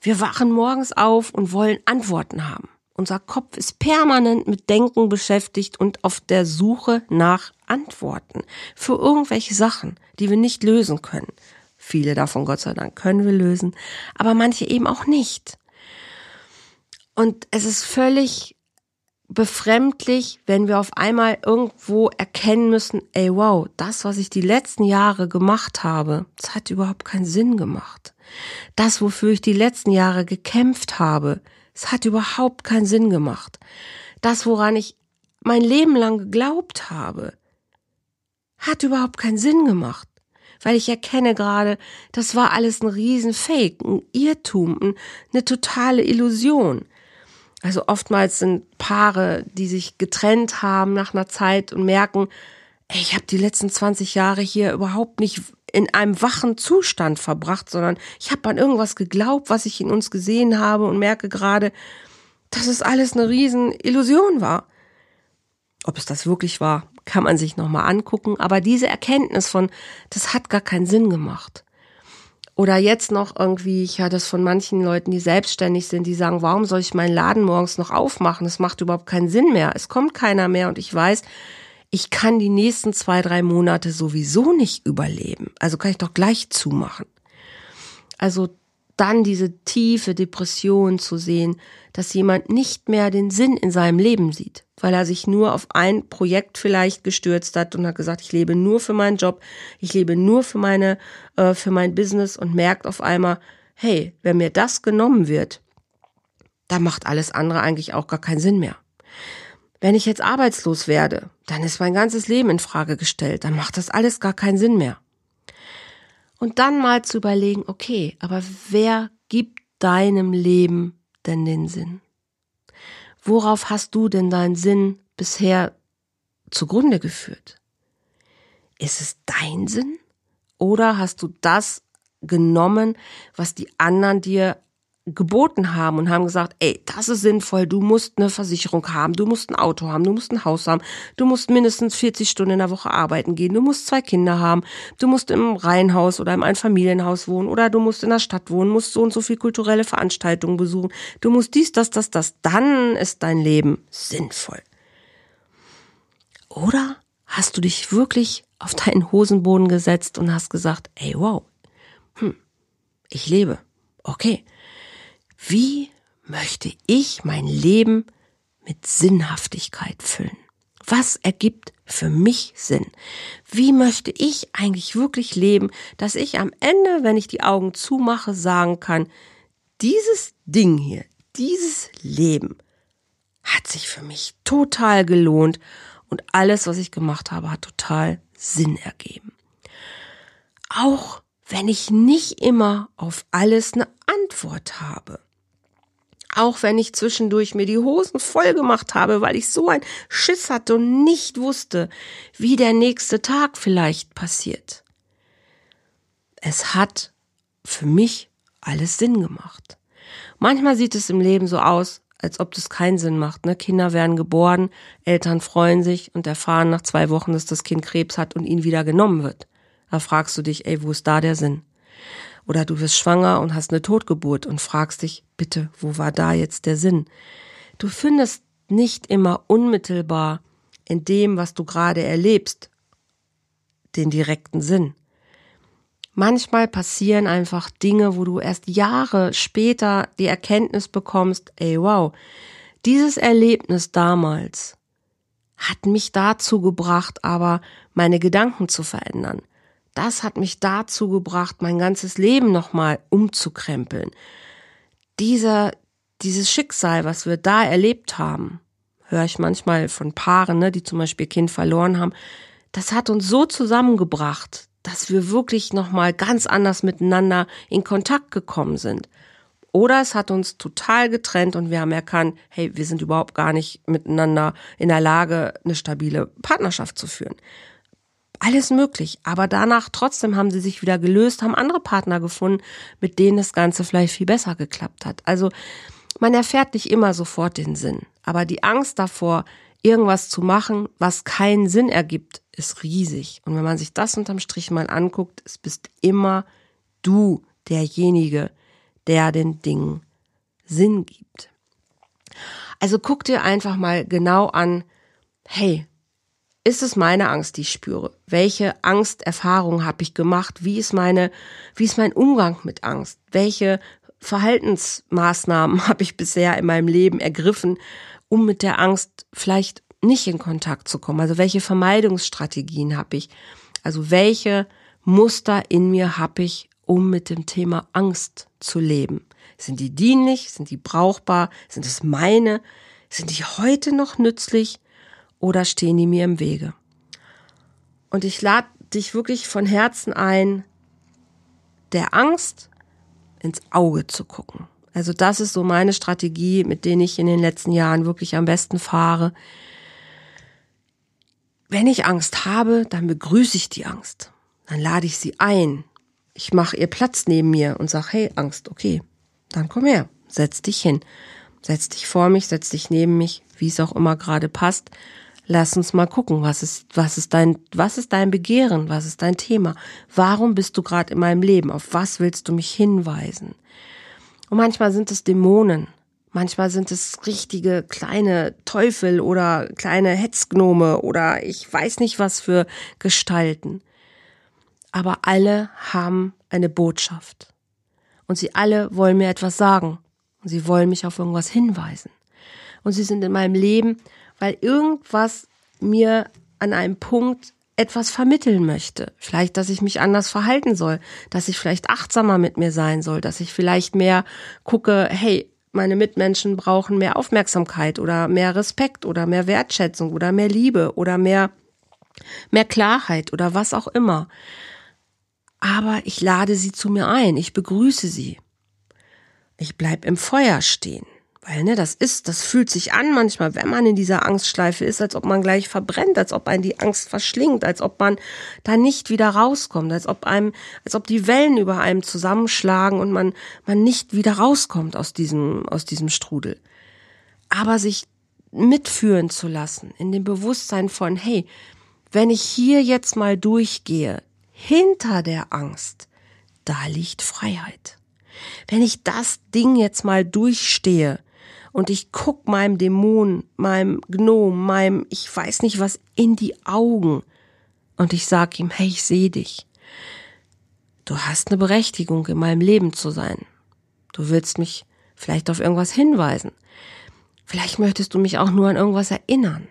Wir wachen morgens auf und wollen Antworten haben. Unser Kopf ist permanent mit Denken beschäftigt und auf der Suche nach Antworten für irgendwelche Sachen, die wir nicht lösen können. Viele davon, Gott sei Dank, können wir lösen, aber manche eben auch nicht. Und es ist völlig befremdlich, wenn wir auf einmal irgendwo erkennen müssen, ey wow, das, was ich die letzten Jahre gemacht habe, das hat überhaupt keinen Sinn gemacht. Das, wofür ich die letzten Jahre gekämpft habe, es hat überhaupt keinen Sinn gemacht. Das, woran ich mein Leben lang geglaubt habe, hat überhaupt keinen Sinn gemacht. Weil ich erkenne gerade, das war alles ein Riesenfake, ein Irrtum, eine totale Illusion. Also oftmals sind Paare, die sich getrennt haben nach einer Zeit und merken, ey, ich habe die letzten 20 Jahre hier überhaupt nicht in einem wachen Zustand verbracht, sondern ich habe an irgendwas geglaubt, was ich in uns gesehen habe und merke gerade, dass es alles eine riesen Illusion war. Ob es das wirklich war, kann man sich nochmal angucken, aber diese Erkenntnis von, das hat gar keinen Sinn gemacht. Oder jetzt noch irgendwie, ich höre das von manchen Leuten, die selbstständig sind, die sagen, warum soll ich meinen Laden morgens noch aufmachen? Das macht überhaupt keinen Sinn mehr. Es kommt keiner mehr und ich weiß, ich kann die nächsten zwei, drei Monate sowieso nicht überleben. Also kann ich doch gleich zumachen. Also dann diese tiefe Depression zu sehen, dass jemand nicht mehr den Sinn in seinem Leben sieht, weil er sich nur auf ein Projekt vielleicht gestürzt hat und hat gesagt, ich lebe nur für meinen Job, ich lebe nur für meine, äh, für mein Business und merkt auf einmal, hey, wenn mir das genommen wird, dann macht alles andere eigentlich auch gar keinen Sinn mehr. Wenn ich jetzt arbeitslos werde, dann ist mein ganzes Leben in Frage gestellt, dann macht das alles gar keinen Sinn mehr. Und dann mal zu überlegen, okay, aber wer gibt deinem Leben denn den Sinn? Worauf hast du denn deinen Sinn bisher zugrunde geführt? Ist es dein Sinn? Oder hast du das genommen, was die anderen dir geboten haben und haben gesagt, ey, das ist sinnvoll, du musst eine Versicherung haben, du musst ein Auto haben, du musst ein Haus haben, du musst mindestens 40 Stunden in der Woche arbeiten gehen, du musst zwei Kinder haben, du musst im Reihenhaus oder im Einfamilienhaus wohnen oder du musst in der Stadt wohnen, musst so und so viel kulturelle Veranstaltungen besuchen, du musst dies, das, das, das, dann ist dein Leben sinnvoll. Oder hast du dich wirklich auf deinen Hosenboden gesetzt und hast gesagt, ey, wow, hm, ich lebe, okay, wie möchte ich mein Leben mit Sinnhaftigkeit füllen? Was ergibt für mich Sinn? Wie möchte ich eigentlich wirklich leben, dass ich am Ende, wenn ich die Augen zumache, sagen kann, dieses Ding hier, dieses Leben hat sich für mich total gelohnt und alles, was ich gemacht habe, hat total Sinn ergeben. Auch wenn ich nicht immer auf alles eine Antwort habe. Auch wenn ich zwischendurch mir die Hosen voll gemacht habe, weil ich so ein Schiss hatte und nicht wusste, wie der nächste Tag vielleicht passiert. Es hat für mich alles Sinn gemacht. Manchmal sieht es im Leben so aus, als ob das keinen Sinn macht. Ne? Kinder werden geboren, Eltern freuen sich und erfahren nach zwei Wochen, dass das Kind Krebs hat und ihnen wieder genommen wird. Da fragst du dich, ey, wo ist da der Sinn? Oder du wirst schwanger und hast eine Totgeburt und fragst dich, bitte, wo war da jetzt der Sinn? Du findest nicht immer unmittelbar in dem, was du gerade erlebst, den direkten Sinn. Manchmal passieren einfach Dinge, wo du erst Jahre später die Erkenntnis bekommst, ey wow, dieses Erlebnis damals hat mich dazu gebracht, aber meine Gedanken zu verändern das hat mich dazu gebracht, mein ganzes Leben nochmal umzukrempeln. Dieser, dieses Schicksal, was wir da erlebt haben, höre ich manchmal von Paaren, ne, die zum Beispiel Kind verloren haben, das hat uns so zusammengebracht, dass wir wirklich nochmal ganz anders miteinander in Kontakt gekommen sind. Oder es hat uns total getrennt und wir haben erkannt, hey, wir sind überhaupt gar nicht miteinander in der Lage, eine stabile Partnerschaft zu führen alles möglich. Aber danach trotzdem haben sie sich wieder gelöst, haben andere Partner gefunden, mit denen das Ganze vielleicht viel besser geklappt hat. Also man erfährt nicht immer sofort den Sinn. Aber die Angst davor, irgendwas zu machen, was keinen Sinn ergibt, ist riesig. Und wenn man sich das unterm Strich mal anguckt, es bist immer du derjenige, der den Dingen Sinn gibt. Also guck dir einfach mal genau an, hey, ist es meine Angst, die ich spüre? Welche Angsterfahrung habe ich gemacht? Wie ist meine, wie ist mein Umgang mit Angst? Welche Verhaltensmaßnahmen habe ich bisher in meinem Leben ergriffen, um mit der Angst vielleicht nicht in Kontakt zu kommen? Also welche Vermeidungsstrategien habe ich? Also welche Muster in mir habe ich, um mit dem Thema Angst zu leben? Sind die dienlich? Sind die brauchbar? Sind es meine? Sind die heute noch nützlich? Oder stehen die mir im Wege? Und ich lade dich wirklich von Herzen ein, der Angst ins Auge zu gucken. Also das ist so meine Strategie, mit denen ich in den letzten Jahren wirklich am besten fahre. Wenn ich Angst habe, dann begrüße ich die Angst. Dann lade ich sie ein. Ich mache ihr Platz neben mir und sage, hey Angst, okay, dann komm her, setz dich hin. Setz dich vor mich, setz dich neben mich, wie es auch immer gerade passt Lass uns mal gucken, was ist, was ist dein, was ist dein Begehren, was ist dein Thema? Warum bist du gerade in meinem Leben? Auf was willst du mich hinweisen? Und manchmal sind es Dämonen, manchmal sind es richtige kleine Teufel oder kleine Hetzgnome oder ich weiß nicht was für Gestalten. Aber alle haben eine Botschaft. Und sie alle wollen mir etwas sagen. Und sie wollen mich auf irgendwas hinweisen. Und sie sind in meinem Leben weil irgendwas mir an einem Punkt etwas vermitteln möchte. Vielleicht, dass ich mich anders verhalten soll, dass ich vielleicht achtsamer mit mir sein soll, dass ich vielleicht mehr gucke, hey, meine Mitmenschen brauchen mehr Aufmerksamkeit oder mehr Respekt oder mehr Wertschätzung oder mehr Liebe oder mehr, mehr Klarheit oder was auch immer. Aber ich lade sie zu mir ein, ich begrüße sie. Ich bleib im Feuer stehen. Weil, ne, das ist, das fühlt sich an manchmal, wenn man in dieser Angstschleife ist, als ob man gleich verbrennt, als ob einen die Angst verschlingt, als ob man da nicht wieder rauskommt, als ob einem, als ob die Wellen über einem zusammenschlagen und man, man nicht wieder rauskommt aus diesem, aus diesem Strudel. Aber sich mitführen zu lassen, in dem Bewusstsein von, hey, wenn ich hier jetzt mal durchgehe, hinter der Angst, da liegt Freiheit. Wenn ich das Ding jetzt mal durchstehe, und ich guck meinem Dämon, meinem Gnom, meinem ich weiß nicht was in die Augen und ich sag ihm, hey, ich sehe dich. Du hast eine Berechtigung in meinem Leben zu sein. Du willst mich vielleicht auf irgendwas hinweisen. Vielleicht möchtest du mich auch nur an irgendwas erinnern.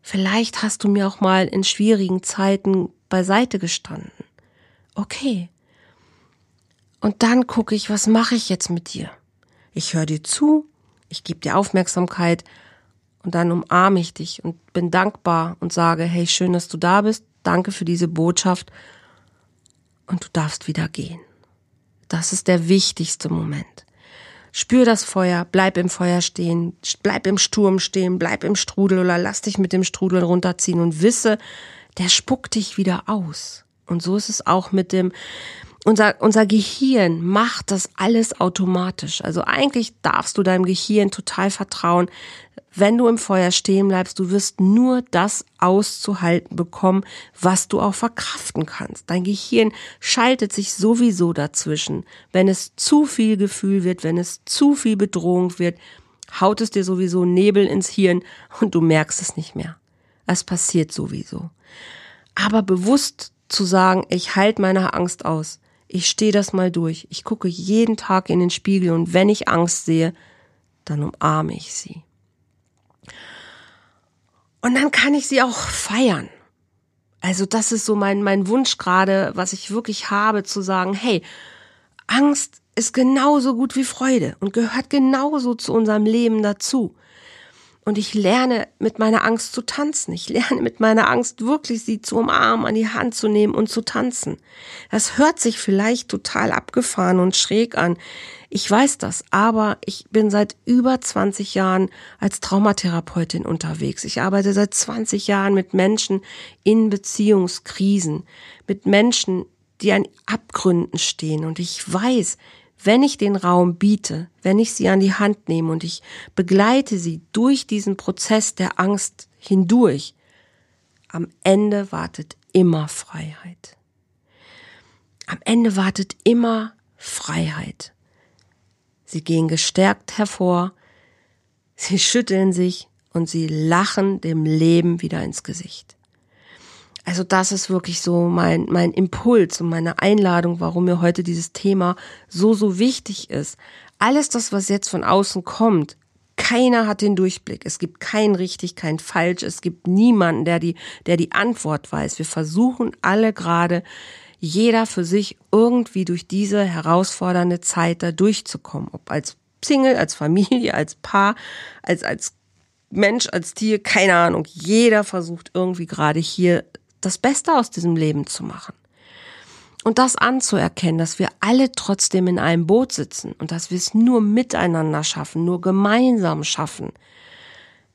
Vielleicht hast du mir auch mal in schwierigen Zeiten beiseite gestanden. Okay. Und dann gucke ich, was mache ich jetzt mit dir? Ich höre dir zu, ich gebe dir Aufmerksamkeit und dann umarme ich dich und bin dankbar und sage, hey, schön, dass du da bist, danke für diese Botschaft und du darfst wieder gehen. Das ist der wichtigste Moment. Spür das Feuer, bleib im Feuer stehen, bleib im Sturm stehen, bleib im Strudel oder lass dich mit dem Strudel runterziehen und wisse, der spuckt dich wieder aus. Und so ist es auch mit dem, unser, unser Gehirn macht das alles automatisch. Also eigentlich darfst du deinem Gehirn total vertrauen. Wenn du im Feuer stehen bleibst, du wirst nur das auszuhalten bekommen, was du auch verkraften kannst. Dein Gehirn schaltet sich sowieso dazwischen. Wenn es zu viel Gefühl wird, wenn es zu viel Bedrohung wird, haut es dir sowieso Nebel ins Hirn und du merkst es nicht mehr. Es passiert sowieso. Aber bewusst zu sagen, ich halte meine Angst aus, ich stehe das mal durch. Ich gucke jeden Tag in den Spiegel und wenn ich Angst sehe, dann umarme ich sie. Und dann kann ich sie auch feiern. Also das ist so mein, mein Wunsch gerade, was ich wirklich habe, zu sagen, hey, Angst ist genauso gut wie Freude und gehört genauso zu unserem Leben dazu. Und ich lerne mit meiner Angst zu tanzen. Ich lerne mit meiner Angst wirklich sie zu umarmen, an die Hand zu nehmen und zu tanzen. Das hört sich vielleicht total abgefahren und schräg an. Ich weiß das, aber ich bin seit über 20 Jahren als Traumatherapeutin unterwegs. Ich arbeite seit 20 Jahren mit Menschen in Beziehungskrisen, mit Menschen, die an Abgründen stehen. Und ich weiß, wenn ich den Raum biete, wenn ich sie an die Hand nehme und ich begleite sie durch diesen Prozess der Angst hindurch, am Ende wartet immer Freiheit. Am Ende wartet immer Freiheit. Sie gehen gestärkt hervor, sie schütteln sich und sie lachen dem Leben wieder ins Gesicht. Also das ist wirklich so mein, mein Impuls und meine Einladung, warum mir heute dieses Thema so, so wichtig ist. Alles das, was jetzt von außen kommt, keiner hat den Durchblick. Es gibt kein richtig, kein falsch. Es gibt niemanden, der die, der die Antwort weiß. Wir versuchen alle gerade, jeder für sich irgendwie durch diese herausfordernde Zeit da durchzukommen. Ob als Single, als Familie, als Paar, als, als Mensch, als Tier, keine Ahnung. Jeder versucht irgendwie gerade hier das Beste aus diesem Leben zu machen. Und das anzuerkennen, dass wir alle trotzdem in einem Boot sitzen und dass wir es nur miteinander schaffen, nur gemeinsam schaffen,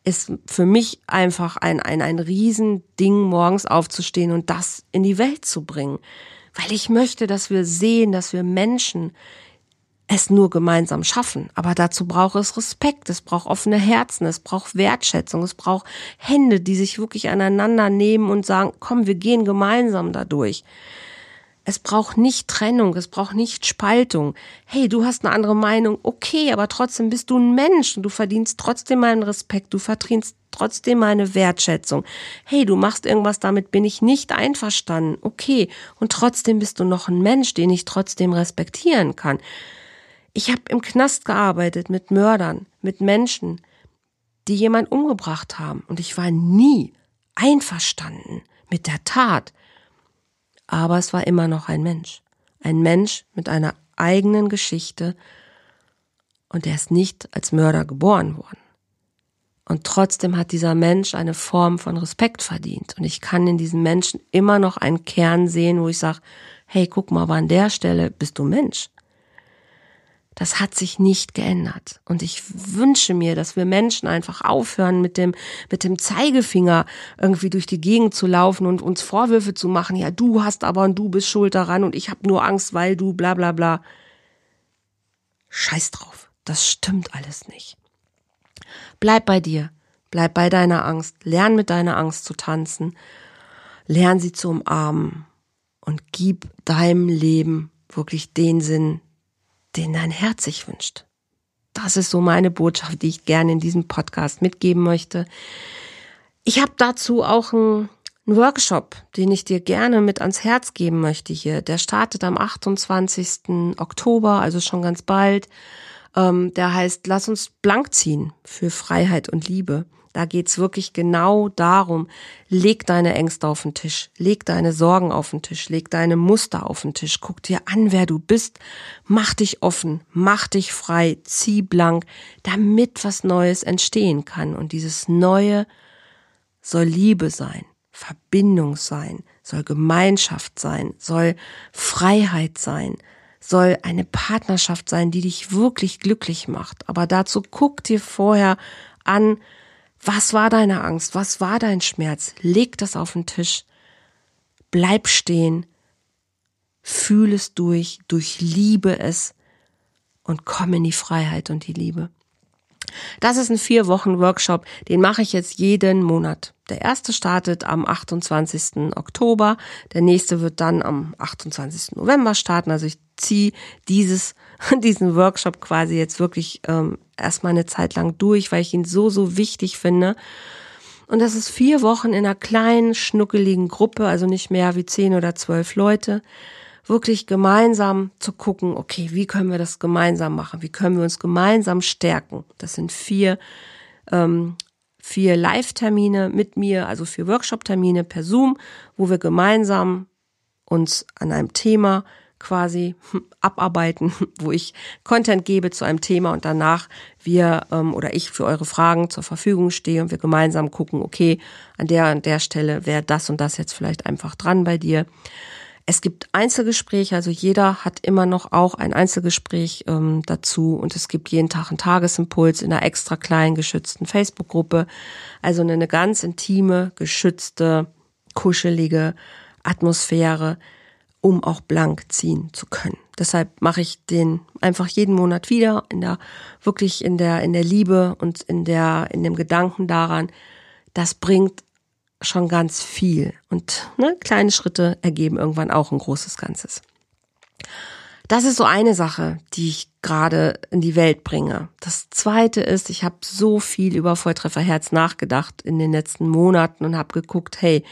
ist für mich einfach ein, ein, ein Riesending, morgens aufzustehen und das in die Welt zu bringen. Weil ich möchte, dass wir sehen, dass wir Menschen es nur gemeinsam schaffen. Aber dazu braucht es Respekt, es braucht offene Herzen, es braucht Wertschätzung, es braucht Hände, die sich wirklich aneinander nehmen und sagen, komm, wir gehen gemeinsam dadurch. Es braucht nicht Trennung, es braucht nicht Spaltung. Hey, du hast eine andere Meinung, okay, aber trotzdem bist du ein Mensch und du verdienst trotzdem meinen Respekt, du verdienst trotzdem meine Wertschätzung. Hey, du machst irgendwas, damit bin ich nicht einverstanden, okay, und trotzdem bist du noch ein Mensch, den ich trotzdem respektieren kann. Ich habe im Knast gearbeitet mit Mördern, mit Menschen, die jemand umgebracht haben. Und ich war nie einverstanden mit der Tat. Aber es war immer noch ein Mensch. Ein Mensch mit einer eigenen Geschichte. Und er ist nicht als Mörder geboren worden. Und trotzdem hat dieser Mensch eine Form von Respekt verdient. Und ich kann in diesem Menschen immer noch einen Kern sehen, wo ich sage, hey, guck mal, aber an der Stelle bist du Mensch das hat sich nicht geändert. Und ich wünsche mir, dass wir Menschen einfach aufhören, mit dem, mit dem Zeigefinger irgendwie durch die Gegend zu laufen und uns Vorwürfe zu machen. Ja, du hast aber und du bist schuld daran und ich habe nur Angst, weil du bla bla bla. Scheiß drauf. Das stimmt alles nicht. Bleib bei dir. Bleib bei deiner Angst. Lern mit deiner Angst zu tanzen. Lern sie zu umarmen. Und gib deinem Leben wirklich den Sinn, den dein Herz sich wünscht. Das ist so meine Botschaft, die ich gerne in diesem Podcast mitgeben möchte. Ich habe dazu auch einen, Workshop, den ich dir gerne mit ans Herz geben möchte hier. Der startet am 28. Oktober, also schon ganz bald. Ähm, der heißt Lass uns blank ziehen für Freiheit und Liebe. Da geht's wirklich genau darum, leg deine Ängste auf den Tisch, leg deine Sorgen auf den Tisch, leg deine Muster auf den Tisch, guck dir an, wer du bist, mach dich offen, mach dich frei, zieh blank, damit was Neues entstehen kann. Und dieses Neue soll Liebe sein, Verbindung sein, soll Gemeinschaft sein, soll Freiheit sein, soll eine Partnerschaft sein, die dich wirklich glücklich macht. Aber dazu guck dir vorher an, was war deine Angst? Was war dein Schmerz? Leg das auf den Tisch. Bleib stehen. Fühl es durch, durchliebe es und komm in die Freiheit und die Liebe. Das ist ein vier Wochen Workshop, den mache ich jetzt jeden Monat. Der erste startet am 28. Oktober, der nächste wird dann am 28. November starten. Also ich ziehe dieses, diesen Workshop quasi jetzt wirklich ähm, erstmal eine Zeit lang durch, weil ich ihn so, so wichtig finde. Und das ist vier Wochen in einer kleinen, schnuckeligen Gruppe, also nicht mehr wie zehn oder zwölf Leute, wirklich gemeinsam zu gucken, okay, wie können wir das gemeinsam machen? Wie können wir uns gemeinsam stärken? Das sind vier, ähm, vier Live-Termine mit mir, also vier Workshop-Termine per Zoom, wo wir gemeinsam uns an einem Thema quasi abarbeiten, wo ich Content gebe zu einem Thema und danach wir ähm, oder ich für eure Fragen zur Verfügung stehe und wir gemeinsam gucken, okay, an der an der Stelle wäre das und das jetzt vielleicht einfach dran bei dir. Es gibt Einzelgespräche, also jeder hat immer noch auch ein Einzelgespräch ähm, dazu und es gibt jeden Tag einen Tagesimpuls in einer extra kleinen geschützten Facebook-Gruppe. Also eine ganz intime, geschützte, kuschelige Atmosphäre, um auch blank ziehen zu können. Deshalb mache ich den einfach jeden Monat wieder in der wirklich in der in der Liebe und in der in dem Gedanken daran, das bringt schon ganz viel und ne, kleine Schritte ergeben irgendwann auch ein großes Ganzes. Das ist so eine Sache, die ich gerade in die Welt bringe. Das zweite ist, ich habe so viel über Volltrefferherz nachgedacht in den letzten Monaten und habe geguckt, hey,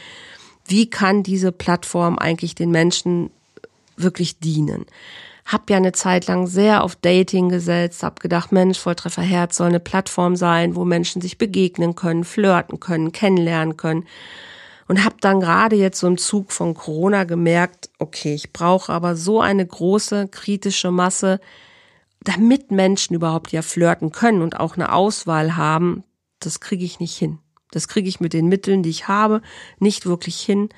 wie kann diese Plattform eigentlich den Menschen wirklich dienen? Hab ja eine Zeit lang sehr auf Dating gesetzt, hab gedacht, Mensch, Volltreffer Herz soll eine Plattform sein, wo Menschen sich begegnen können, flirten können, kennenlernen können. Und hab dann gerade jetzt so im Zug von Corona gemerkt, okay, ich brauche aber so eine große kritische Masse, damit Menschen überhaupt ja flirten können und auch eine Auswahl haben, das kriege ich nicht hin. Das kriege ich mit den Mitteln, die ich habe, nicht wirklich hin.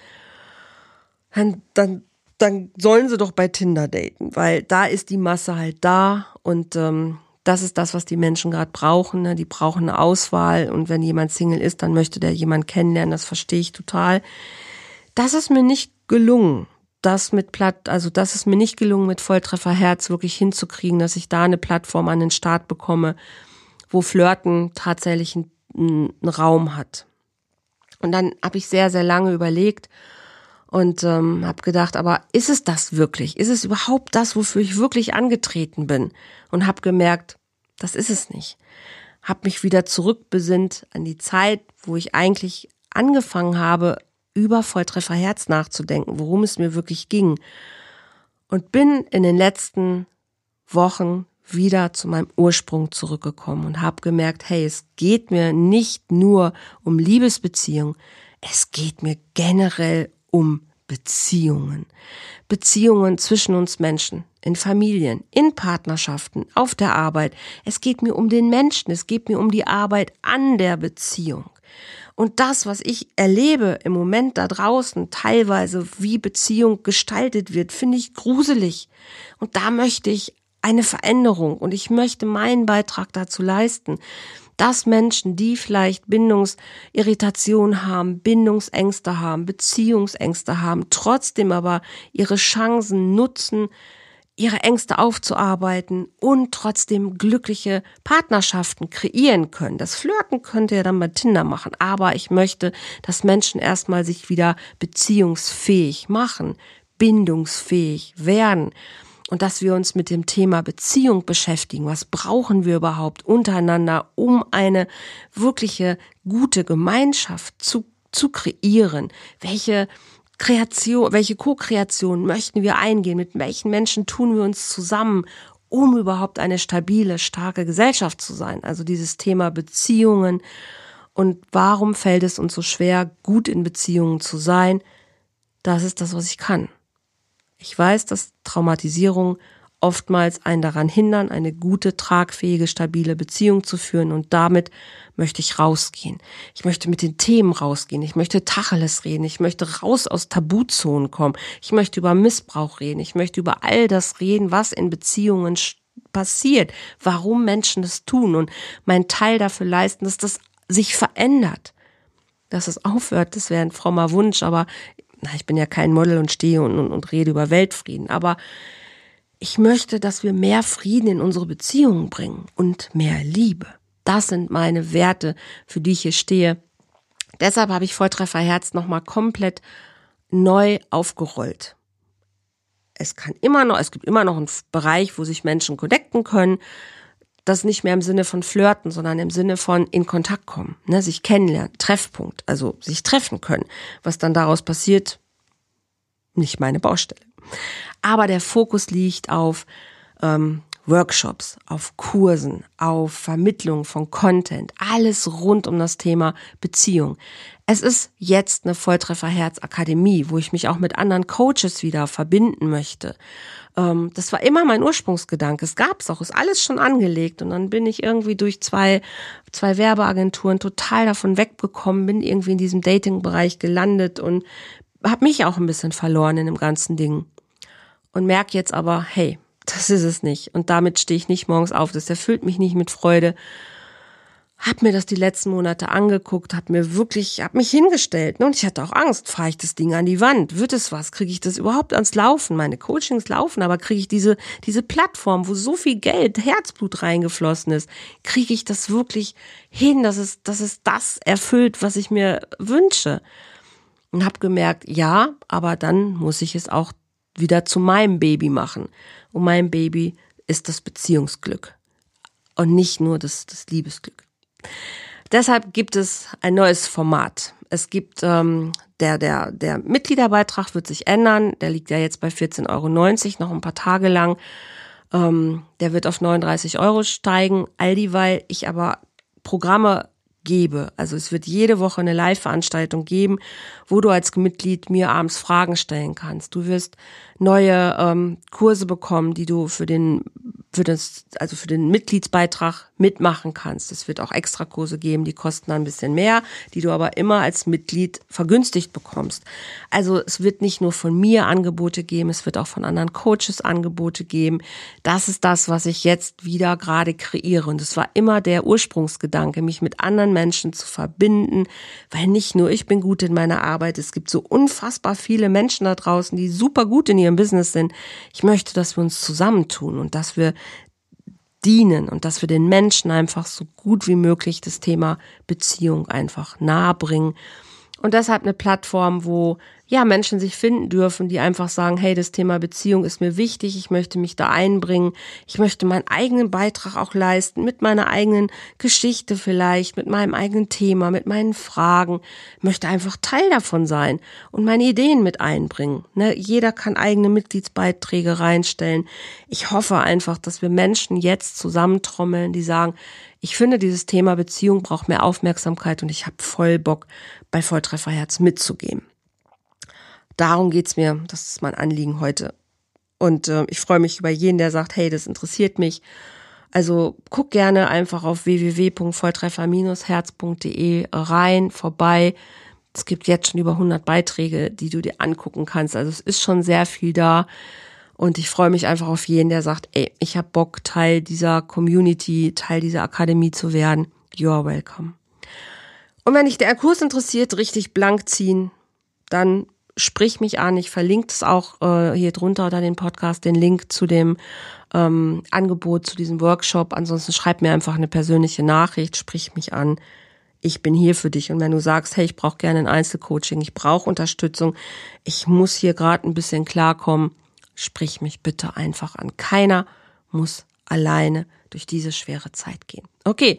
Dann, dann, dann sollen sie doch bei Tinder daten, weil da ist die Masse halt da und ähm, das ist das, was die Menschen gerade brauchen. Ne? Die brauchen eine Auswahl und wenn jemand Single ist, dann möchte der jemand kennenlernen. Das verstehe ich total. Das ist mir nicht gelungen. das mit Platt, also das ist mir nicht gelungen, mit Volltreffer Herz wirklich hinzukriegen, dass ich da eine Plattform an den Start bekomme, wo Flirten tatsächlich einen, einen Raum hat. Und dann habe ich sehr, sehr lange überlegt und ähm, habe gedacht, aber ist es das wirklich? Ist es überhaupt das, wofür ich wirklich angetreten bin? Und habe gemerkt, das ist es nicht. Hab mich wieder zurückbesinnt an die Zeit, wo ich eigentlich angefangen habe, über Volltreffer Herz nachzudenken, worum es mir wirklich ging. Und bin in den letzten Wochen wieder zu meinem Ursprung zurückgekommen und habe gemerkt, hey, es geht mir nicht nur um Liebesbeziehungen, es geht mir generell um Beziehungen. Beziehungen zwischen uns Menschen, in Familien, in Partnerschaften, auf der Arbeit. Es geht mir um den Menschen, es geht mir um die Arbeit an der Beziehung. Und das, was ich erlebe im Moment da draußen, teilweise wie Beziehung gestaltet wird, finde ich gruselig. Und da möchte ich eine Veränderung. Und ich möchte meinen Beitrag dazu leisten, dass Menschen, die vielleicht Bindungsirritation haben, Bindungsängste haben, Beziehungsängste haben, trotzdem aber ihre Chancen nutzen, ihre Ängste aufzuarbeiten und trotzdem glückliche Partnerschaften kreieren können. Das Flirten könnte ja dann bei Tinder machen, aber ich möchte, dass Menschen erstmal sich wieder beziehungsfähig machen, bindungsfähig werden und dass wir uns mit dem Thema Beziehung beschäftigen. Was brauchen wir überhaupt untereinander, um eine wirkliche gute Gemeinschaft zu, zu kreieren? Welche Kreation, welche Co-Kreation möchten wir eingehen? Mit welchen Menschen tun wir uns zusammen, um überhaupt eine stabile, starke Gesellschaft zu sein? Also dieses Thema Beziehungen. Und warum fällt es uns so schwer, gut in Beziehungen zu sein? Das ist das, was ich kann. Ich weiß, dass Traumatisierung oftmals einen daran hindern, eine gute, tragfähige, stabile Beziehung zu führen. Und damit möchte ich rausgehen. Ich möchte mit den Themen rausgehen. Ich möchte Tacheles reden. Ich möchte raus aus Tabuzonen kommen. Ich möchte über Missbrauch reden. Ich möchte über all das reden, was in Beziehungen passiert, warum Menschen das tun und meinen Teil dafür leisten, dass das sich verändert. Dass es aufhört, das wäre ein frommer Wunsch, aber na, ich bin ja kein Model und stehe und, und, und rede über Weltfrieden, aber ich möchte, dass wir mehr Frieden in unsere Beziehungen bringen und mehr Liebe. Das sind meine Werte, für die ich hier stehe. Deshalb habe ich Volltreffer Herz nochmal komplett neu aufgerollt. Es kann immer noch, es gibt immer noch einen Bereich, wo sich Menschen connecten können. Das nicht mehr im Sinne von flirten, sondern im Sinne von in Kontakt kommen, ne, sich kennenlernen, Treffpunkt, also sich treffen können. Was dann daraus passiert, nicht meine Baustelle. Aber der Fokus liegt auf ähm, Workshops, auf Kursen, auf Vermittlung von Content, alles rund um das Thema Beziehung. Es ist jetzt eine Volltreffer Akademie, wo ich mich auch mit anderen Coaches wieder verbinden möchte. Ähm, das war immer mein Ursprungsgedanke. Es gab es auch, ist alles schon angelegt. Und dann bin ich irgendwie durch zwei, zwei Werbeagenturen total davon wegbekommen, bin irgendwie in diesem Dating-Bereich gelandet und habe mich auch ein bisschen verloren in dem ganzen Ding und merke jetzt aber, hey, das ist es nicht. Und damit stehe ich nicht morgens auf. Das erfüllt mich nicht mit Freude. Hab mir das die letzten Monate angeguckt, hab mir wirklich, hab mich hingestellt. Ne? Und ich hatte auch Angst, fahre ich das Ding an die Wand? Wird es was? Kriege ich das überhaupt ans Laufen? Meine Coachings laufen, aber kriege ich diese, diese Plattform, wo so viel Geld, Herzblut reingeflossen ist, kriege ich das wirklich hin, dass es, dass es das erfüllt, was ich mir wünsche? Und hab gemerkt, ja, aber dann muss ich es auch wieder zu meinem Baby machen. Und mein Baby ist das Beziehungsglück und nicht nur das, das Liebesglück. Deshalb gibt es ein neues Format. Es gibt ähm, der, der, der Mitgliederbeitrag wird sich ändern. Der liegt ja jetzt bei 14,90 Euro noch ein paar Tage lang. Ähm, der wird auf 39 Euro steigen, all dieweil ich aber Programme gebe. Also es wird jede Woche eine Live-Veranstaltung geben, wo du als Mitglied mir abends Fragen stellen kannst. Du wirst neue ähm, Kurse bekommen, die du für den für das, also für den Mitgliedsbeitrag mitmachen kannst. Es wird auch Extrakurse geben, die kosten ein bisschen mehr, die du aber immer als Mitglied vergünstigt bekommst. Also es wird nicht nur von mir Angebote geben, es wird auch von anderen Coaches Angebote geben. Das ist das, was ich jetzt wieder gerade kreiere. Und es war immer der Ursprungsgedanke, mich mit anderen Menschen zu verbinden, weil nicht nur ich bin gut in meiner Arbeit, es gibt so unfassbar viele Menschen da draußen, die super gut in ihrem Business sind. Ich möchte, dass wir uns zusammentun und dass wir dienen und dass wir den Menschen einfach so gut wie möglich das Thema Beziehung einfach nahebringen. Und deshalb eine Plattform, wo ja, Menschen sich finden dürfen, die einfach sagen, hey, das Thema Beziehung ist mir wichtig, ich möchte mich da einbringen, ich möchte meinen eigenen Beitrag auch leisten, mit meiner eigenen Geschichte vielleicht, mit meinem eigenen Thema, mit meinen Fragen, möchte einfach Teil davon sein und meine Ideen mit einbringen. Ne? Jeder kann eigene Mitgliedsbeiträge reinstellen. Ich hoffe einfach, dass wir Menschen jetzt zusammentrommeln, die sagen, ich finde, dieses Thema Beziehung braucht mehr Aufmerksamkeit und ich habe voll Bock, bei Volltrefferherz mitzugehen. Darum geht's mir. Das ist mein Anliegen heute. Und äh, ich freue mich über jeden, der sagt, hey, das interessiert mich. Also guck gerne einfach auf www.volltreffer-herz.de rein, vorbei. Es gibt jetzt schon über 100 Beiträge, die du dir angucken kannst. Also es ist schon sehr viel da. Und ich freue mich einfach auf jeden, der sagt, ey, ich habe Bock, Teil dieser Community, Teil dieser Akademie zu werden. You are welcome. Und wenn dich der Kurs interessiert, richtig blank ziehen, dann sprich mich an. Ich verlinke es auch äh, hier drunter oder den Podcast, den Link zu dem ähm, Angebot, zu diesem Workshop. Ansonsten schreib mir einfach eine persönliche Nachricht, sprich mich an. Ich bin hier für dich. Und wenn du sagst, hey, ich brauche gerne ein Einzelcoaching, ich brauche Unterstützung, ich muss hier gerade ein bisschen klarkommen, sprich mich bitte einfach an. Keiner muss alleine durch diese schwere Zeit gehen. Okay.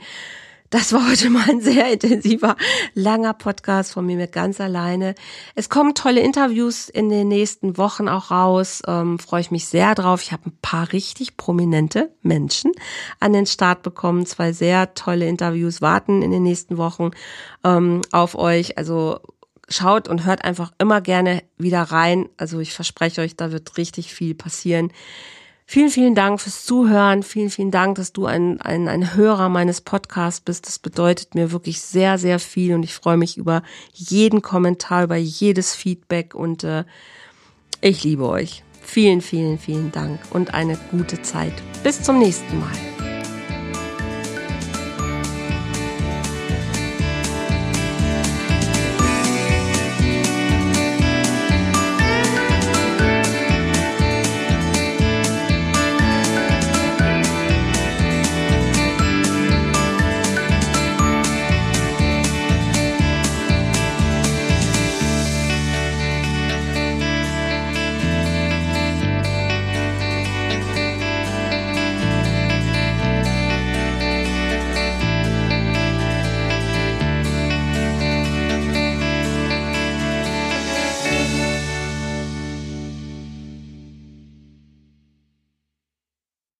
Das war heute mal ein sehr intensiver, langer Podcast von mir mit ganz alleine. Es kommen tolle Interviews in den nächsten Wochen auch raus. Ähm, Freue ich mich sehr drauf. Ich habe ein paar richtig prominente Menschen an den Start bekommen. Zwei sehr tolle Interviews warten in den nächsten Wochen ähm, auf euch. Also schaut und hört einfach immer gerne wieder rein. Also ich verspreche euch, da wird richtig viel passieren. Vielen, vielen Dank fürs Zuhören. Vielen, vielen Dank, dass du ein, ein, ein Hörer meines Podcasts bist. Das bedeutet mir wirklich sehr, sehr viel und ich freue mich über jeden Kommentar, über jedes Feedback und äh, ich liebe euch. Vielen, vielen, vielen Dank und eine gute Zeit. Bis zum nächsten Mal.